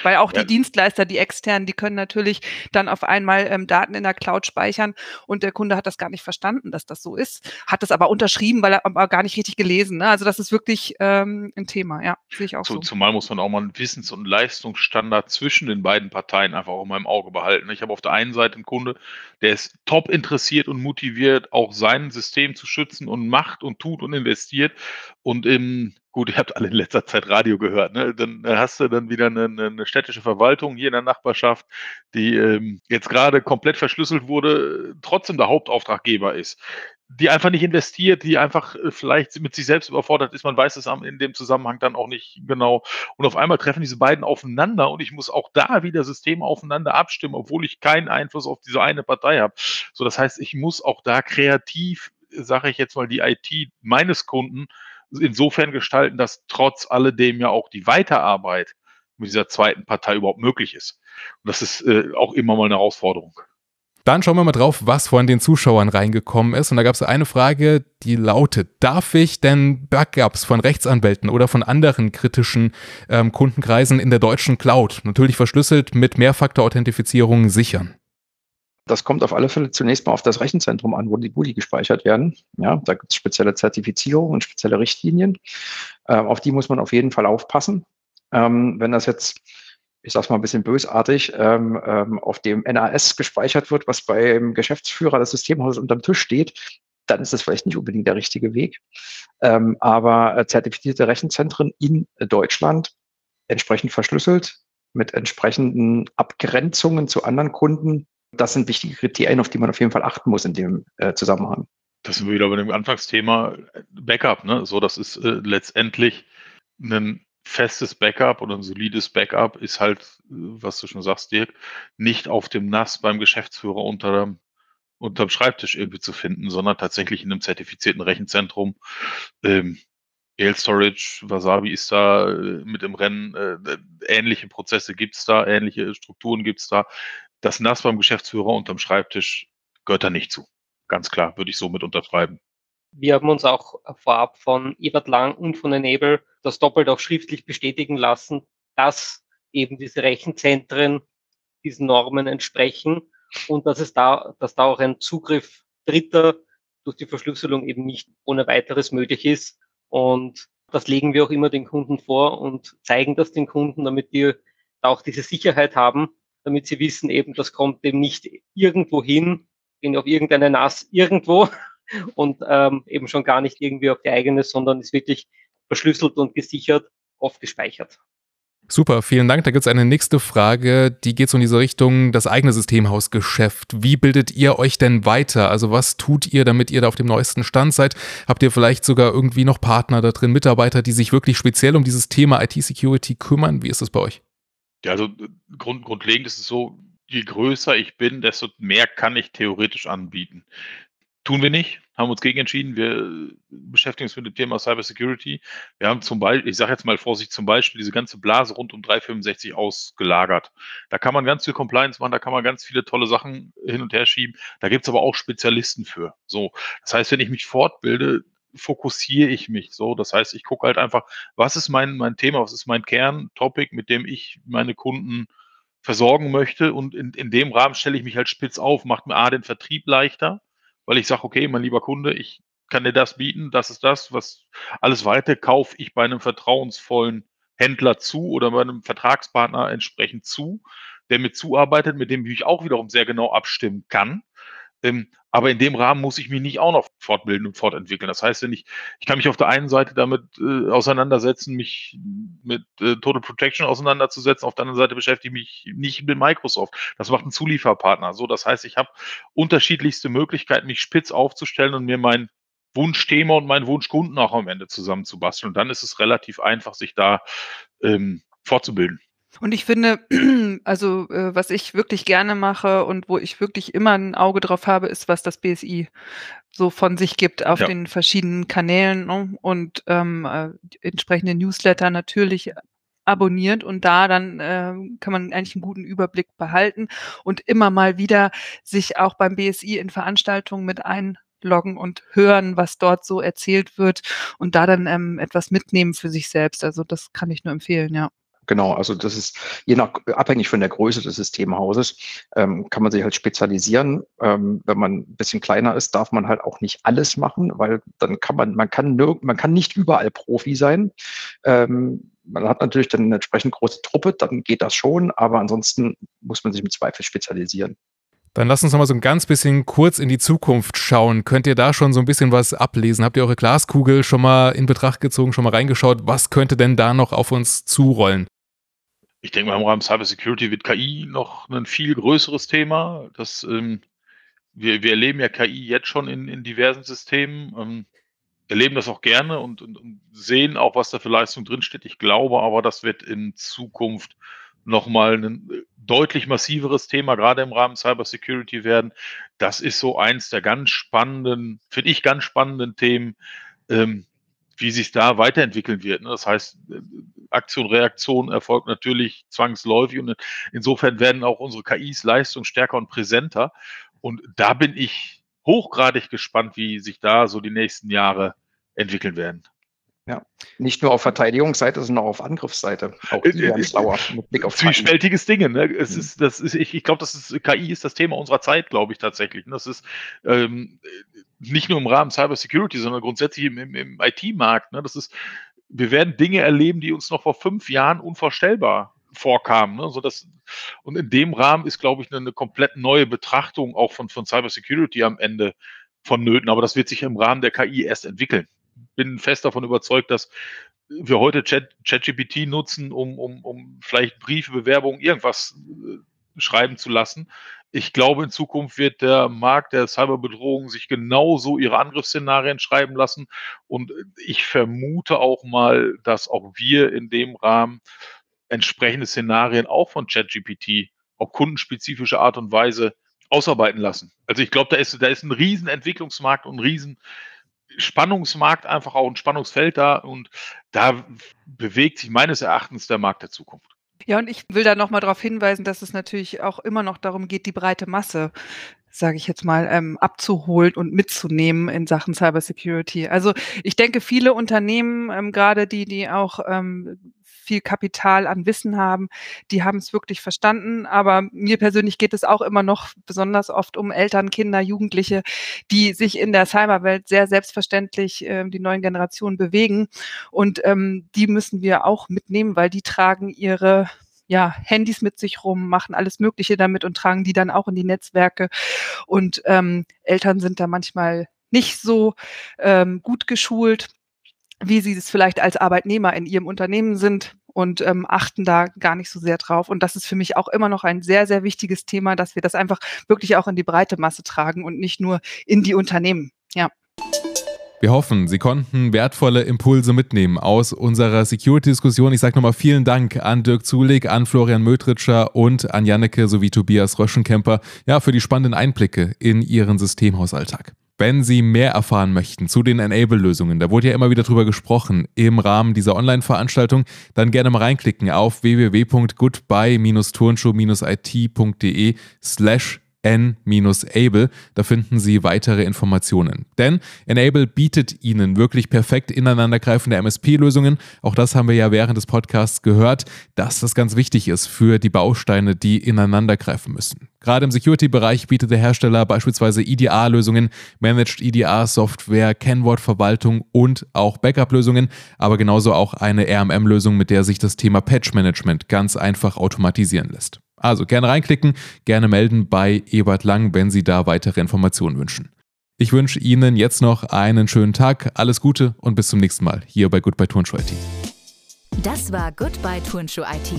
Speaker 4: Weil auch ja. die Dienstleister, die externen, die können natürlich dann auf einmal ähm, Daten in der Cloud speichern und der Kunde hat das gar nicht verstanden, dass das so ist, hat das aber unterschrieben, weil er aber gar nicht richtig gelesen. Ne? Also das ist wirklich ähm, ein Thema, ja, sehe ich auch Zu, so.
Speaker 1: Zumal muss man auch mal einen Wissens- und Leistungsstandard zwischen den beiden Parteien einfach auch mal im Auge behalten. Ich habe auf der einen Seite einen Kunde, der ist top interessiert und motiviert, auch sein System zu schützen und macht und tut und investiert und im Gut, ihr habt alle in letzter Zeit Radio gehört. Ne? Dann hast du dann wieder eine, eine städtische Verwaltung hier in der Nachbarschaft, die ähm, jetzt gerade komplett verschlüsselt wurde, trotzdem der Hauptauftraggeber ist. Die einfach nicht investiert, die einfach äh, vielleicht mit sich selbst überfordert ist. Man weiß es in dem Zusammenhang dann auch nicht genau. Und auf einmal treffen diese beiden aufeinander und ich muss auch da wieder Systeme aufeinander abstimmen, obwohl ich keinen Einfluss auf diese eine Partei habe. So, das heißt, ich muss auch da kreativ, sage ich jetzt mal, die IT meines Kunden insofern gestalten, dass trotz alledem ja auch die Weiterarbeit mit dieser zweiten Partei überhaupt möglich ist. Und das ist äh, auch immer mal eine Herausforderung.
Speaker 6: Dann schauen wir mal drauf, was von den Zuschauern reingekommen ist. Und da gab es eine Frage, die lautet, darf ich denn Backups von Rechtsanwälten oder von anderen kritischen ähm, Kundenkreisen in der deutschen Cloud, natürlich verschlüsselt mit Mehrfaktor-Authentifizierung, sichern?
Speaker 2: Das kommt auf alle Fälle zunächst mal auf das Rechenzentrum an, wo die Bulli gespeichert werden. Ja, da gibt es spezielle Zertifizierungen und spezielle Richtlinien. Äh, auf die muss man auf jeden Fall aufpassen. Ähm, wenn das jetzt, ich sag's mal ein bisschen bösartig, ähm, ähm, auf dem NAS gespeichert wird, was beim Geschäftsführer des Systemhauses unterm Tisch steht, dann ist das vielleicht nicht unbedingt der richtige Weg. Ähm, aber äh, zertifizierte Rechenzentren in Deutschland entsprechend verschlüsselt mit entsprechenden Abgrenzungen zu anderen Kunden das sind wichtige Kriterien, auf die man auf jeden Fall achten muss in dem äh, Zusammenhang.
Speaker 1: Das sind wir wieder bei dem Anfangsthema äh, Backup. Ne? So, das ist äh, letztendlich ein festes Backup oder ein solides Backup ist halt, äh, was du schon sagst, Dirk, nicht auf dem NAS beim Geschäftsführer unter unterm Schreibtisch irgendwie zu finden, sondern tatsächlich in einem zertifizierten Rechenzentrum. Ähm, Ale Storage, Wasabi ist da äh, mit im Rennen, äh, ähnliche Prozesse gibt es da, ähnliche Strukturen gibt es da das NAS beim Geschäftsführer unterm Schreibtisch gehört da nicht zu. Ganz klar, würde ich so mit unterschreiben.
Speaker 3: Wir haben uns auch vorab von Ebert Lang und von Enable das doppelt auch schriftlich bestätigen lassen, dass eben diese Rechenzentren diesen Normen entsprechen und dass es da, dass da auch ein Zugriff Dritter durch die Verschlüsselung eben nicht ohne weiteres möglich ist. Und das legen wir auch immer den Kunden vor und zeigen das den Kunden, damit wir auch diese Sicherheit haben, damit sie wissen, eben, das kommt eben nicht irgendwo hin, in auf irgendeine Nass irgendwo (laughs) und ähm, eben schon gar nicht irgendwie auf die eigene, sondern ist wirklich verschlüsselt und gesichert, oft gespeichert.
Speaker 6: Super, vielen Dank. Da gibt es eine nächste Frage, die geht so in diese Richtung, das eigene Systemhausgeschäft. Wie bildet ihr euch denn weiter? Also was tut ihr, damit ihr da auf dem neuesten Stand seid? Habt ihr vielleicht sogar irgendwie noch Partner da drin, Mitarbeiter, die sich wirklich speziell um dieses Thema IT-Security kümmern? Wie ist das bei euch?
Speaker 1: Ja, also grund, grundlegend ist es so, je größer ich bin, desto mehr kann ich theoretisch anbieten. Tun wir nicht, haben uns gegen entschieden. Wir beschäftigen uns mit dem Thema Cybersecurity. Wir haben zum Beispiel, ich sage jetzt mal Vorsicht, zum Beispiel diese ganze Blase rund um 365 ausgelagert. Da kann man ganz viel Compliance machen, da kann man ganz viele tolle Sachen hin und her schieben. Da gibt es aber auch Spezialisten für. So, das heißt, wenn ich mich fortbilde, fokussiere ich mich so. Das heißt, ich gucke halt einfach, was ist mein, mein Thema, was ist mein Kerntopic, mit dem ich meine Kunden versorgen möchte. Und in, in dem Rahmen stelle ich mich halt spitz auf, macht mir A den Vertrieb leichter, weil ich sage, okay, mein lieber Kunde, ich kann dir das bieten, das ist das, was alles weiter kaufe ich bei einem vertrauensvollen Händler zu oder bei einem Vertragspartner entsprechend zu, der mit zuarbeitet, mit dem ich auch wiederum sehr genau abstimmen kann. Ähm, aber in dem Rahmen muss ich mich nicht auch noch fortbilden und fortentwickeln. Das heißt, wenn ich, ich kann mich auf der einen Seite damit äh, auseinandersetzen, mich mit äh, Total Protection auseinanderzusetzen, auf der anderen Seite beschäftige ich mich nicht mit Microsoft. Das macht ein Zulieferpartner. So, das heißt, ich habe unterschiedlichste Möglichkeiten, mich spitz aufzustellen und mir mein Wunschthema und meinen Wunschkunden auch am Ende zusammenzubasteln. Und dann ist es relativ einfach, sich da ähm, fortzubilden.
Speaker 4: Und ich finde, (clears throat) also äh, was ich wirklich gerne mache und wo ich wirklich immer ein Auge drauf habe, ist, was das BSI so von sich gibt auf ja. den verschiedenen Kanälen ne? und ähm, äh, entsprechende Newsletter natürlich abonniert und da dann äh, kann man eigentlich einen guten Überblick behalten und immer mal wieder sich auch beim BSI in Veranstaltungen mit einloggen und hören, was dort so erzählt wird und da dann ähm, etwas mitnehmen für sich selbst. Also das kann ich nur empfehlen, ja.
Speaker 2: Genau, also das ist je nach abhängig von der Größe des Systemhauses ähm, kann man sich halt spezialisieren. Ähm, wenn man ein bisschen kleiner ist, darf man halt auch nicht alles machen, weil dann kann man man kann nirg man kann nicht überall Profi sein. Ähm, man hat natürlich dann eine entsprechend große Truppe, dann geht das schon, aber ansonsten muss man sich im Zweifel spezialisieren.
Speaker 6: Dann lass uns noch mal so ein ganz bisschen kurz in die Zukunft schauen. Könnt ihr da schon so ein bisschen was ablesen? Habt ihr eure Glaskugel schon mal in Betracht gezogen, schon mal reingeschaut? Was könnte denn da noch auf uns zurollen?
Speaker 1: Ich denke mal, im Rahmen Cybersecurity wird KI noch ein viel größeres Thema. Das, ähm, wir, wir erleben ja KI jetzt schon in, in diversen Systemen, ähm, erleben das auch gerne und, und, und sehen auch, was da für Leistung drinsteht. Ich glaube aber, das wird in Zukunft nochmal ein äh, deutlich massiveres Thema, gerade im Rahmen Cybersecurity werden. Das ist so eins der ganz spannenden, finde ich ganz spannenden Themen, ähm, wie sich da weiterentwickeln wird. Ne? Das heißt, äh, Aktion, Reaktion erfolgt natürlich zwangsläufig und insofern werden auch unsere KIs Leistung stärker und präsenter. Und da bin ich hochgradig gespannt, wie sich da so die nächsten Jahre entwickeln werden.
Speaker 2: Ja, nicht nur auf Verteidigungsseite, sondern auch auf Angriffsseite. Auch die
Speaker 1: werden schlauer mit Blick auf Zwiespältiges Dinge. Ne? Es mhm. ist, das ist, ich, ich glaube, das ist KI ist das Thema unserer Zeit, glaube ich tatsächlich. Das ist ähm, nicht nur im Rahmen Cybersecurity, sondern grundsätzlich im, im, im IT-Markt. Ne? Das ist, wir werden Dinge erleben, die uns noch vor fünf Jahren unvorstellbar vorkamen. Ne? So das, und in dem Rahmen ist, glaube ich, eine, eine komplett neue Betrachtung auch von, von Cybersecurity am Ende vonnöten. Aber das wird sich im Rahmen der KI erst entwickeln. Bin fest davon überzeugt, dass wir heute ChatGPT nutzen, um, um, um vielleicht Briefe, Bewerbungen, irgendwas äh, schreiben zu lassen. Ich glaube, in Zukunft wird der Markt der Cyberbedrohung sich genauso ihre Angriffsszenarien schreiben lassen. Und ich vermute auch mal, dass auch wir in dem Rahmen entsprechende Szenarien auch von ChatGPT auf kundenspezifische Art und Weise ausarbeiten lassen. Also ich glaube, da ist, da ist ein riesen Entwicklungsmarkt und ein riesen Spannungsmarkt einfach auch ein Spannungsfeld da und da bewegt sich meines Erachtens der Markt der Zukunft.
Speaker 4: Ja, und ich will da nochmal darauf hinweisen, dass es natürlich auch immer noch darum geht, die breite Masse sage ich jetzt mal, ähm, abzuholen und mitzunehmen in Sachen Cybersecurity. Also ich denke, viele Unternehmen, ähm, gerade die, die auch ähm, viel Kapital an Wissen haben, die haben es wirklich verstanden. Aber mir persönlich geht es auch immer noch besonders oft um Eltern, Kinder, Jugendliche, die sich in der Cyberwelt sehr selbstverständlich äh, die neuen Generationen bewegen. Und ähm, die müssen wir auch mitnehmen, weil die tragen ihre ja, Handys mit sich rum, machen alles Mögliche damit und tragen die dann auch in die Netzwerke. Und ähm, Eltern sind da manchmal nicht so ähm, gut geschult wie sie es vielleicht als Arbeitnehmer in ihrem Unternehmen sind und ähm, achten da gar nicht so sehr drauf. Und das ist für mich auch immer noch ein sehr, sehr wichtiges Thema, dass wir das einfach wirklich auch in die breite Masse tragen und nicht nur in die Unternehmen. Ja.
Speaker 6: Wir hoffen, Sie konnten wertvolle Impulse mitnehmen aus unserer Security-Diskussion. Ich sage nochmal vielen Dank an Dirk Zulig, an Florian Mötritscher und an Janneke sowie Tobias Röschenkemper ja, für die spannenden Einblicke in Ihren Systemhausalltag. Wenn Sie mehr erfahren möchten zu den Enable-Lösungen, da wurde ja immer wieder drüber gesprochen im Rahmen dieser Online-Veranstaltung, dann gerne mal reinklicken auf www.goodbye-turnschuh-it.de slash n-able. Da finden Sie weitere Informationen. Denn Enable bietet Ihnen wirklich perfekt ineinandergreifende MSP-Lösungen. Auch das haben wir ja während des Podcasts gehört, dass das ganz wichtig ist für die Bausteine, die ineinandergreifen müssen. Gerade im Security-Bereich bietet der Hersteller beispielsweise EDR-Lösungen, Managed EDR-Software, Kennwortverwaltung und auch Backup-Lösungen, aber genauso auch eine RMM-Lösung, mit der sich das Thema Patch-Management ganz einfach automatisieren lässt. Also gerne reinklicken, gerne melden bei Ebert Lang, wenn Sie da weitere Informationen wünschen. Ich wünsche Ihnen jetzt noch einen schönen Tag, alles Gute und bis zum nächsten Mal hier bei Goodbye Turnschuh IT.
Speaker 5: Das war Goodbye Turnschuh IT.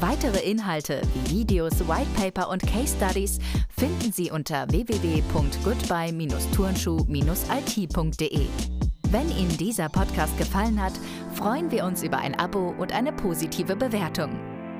Speaker 5: Weitere Inhalte wie Videos, Whitepaper und Case Studies finden Sie unter www.goodbye-turnschuh-it.de. Wenn Ihnen dieser Podcast gefallen hat, freuen wir uns über ein Abo und eine positive Bewertung.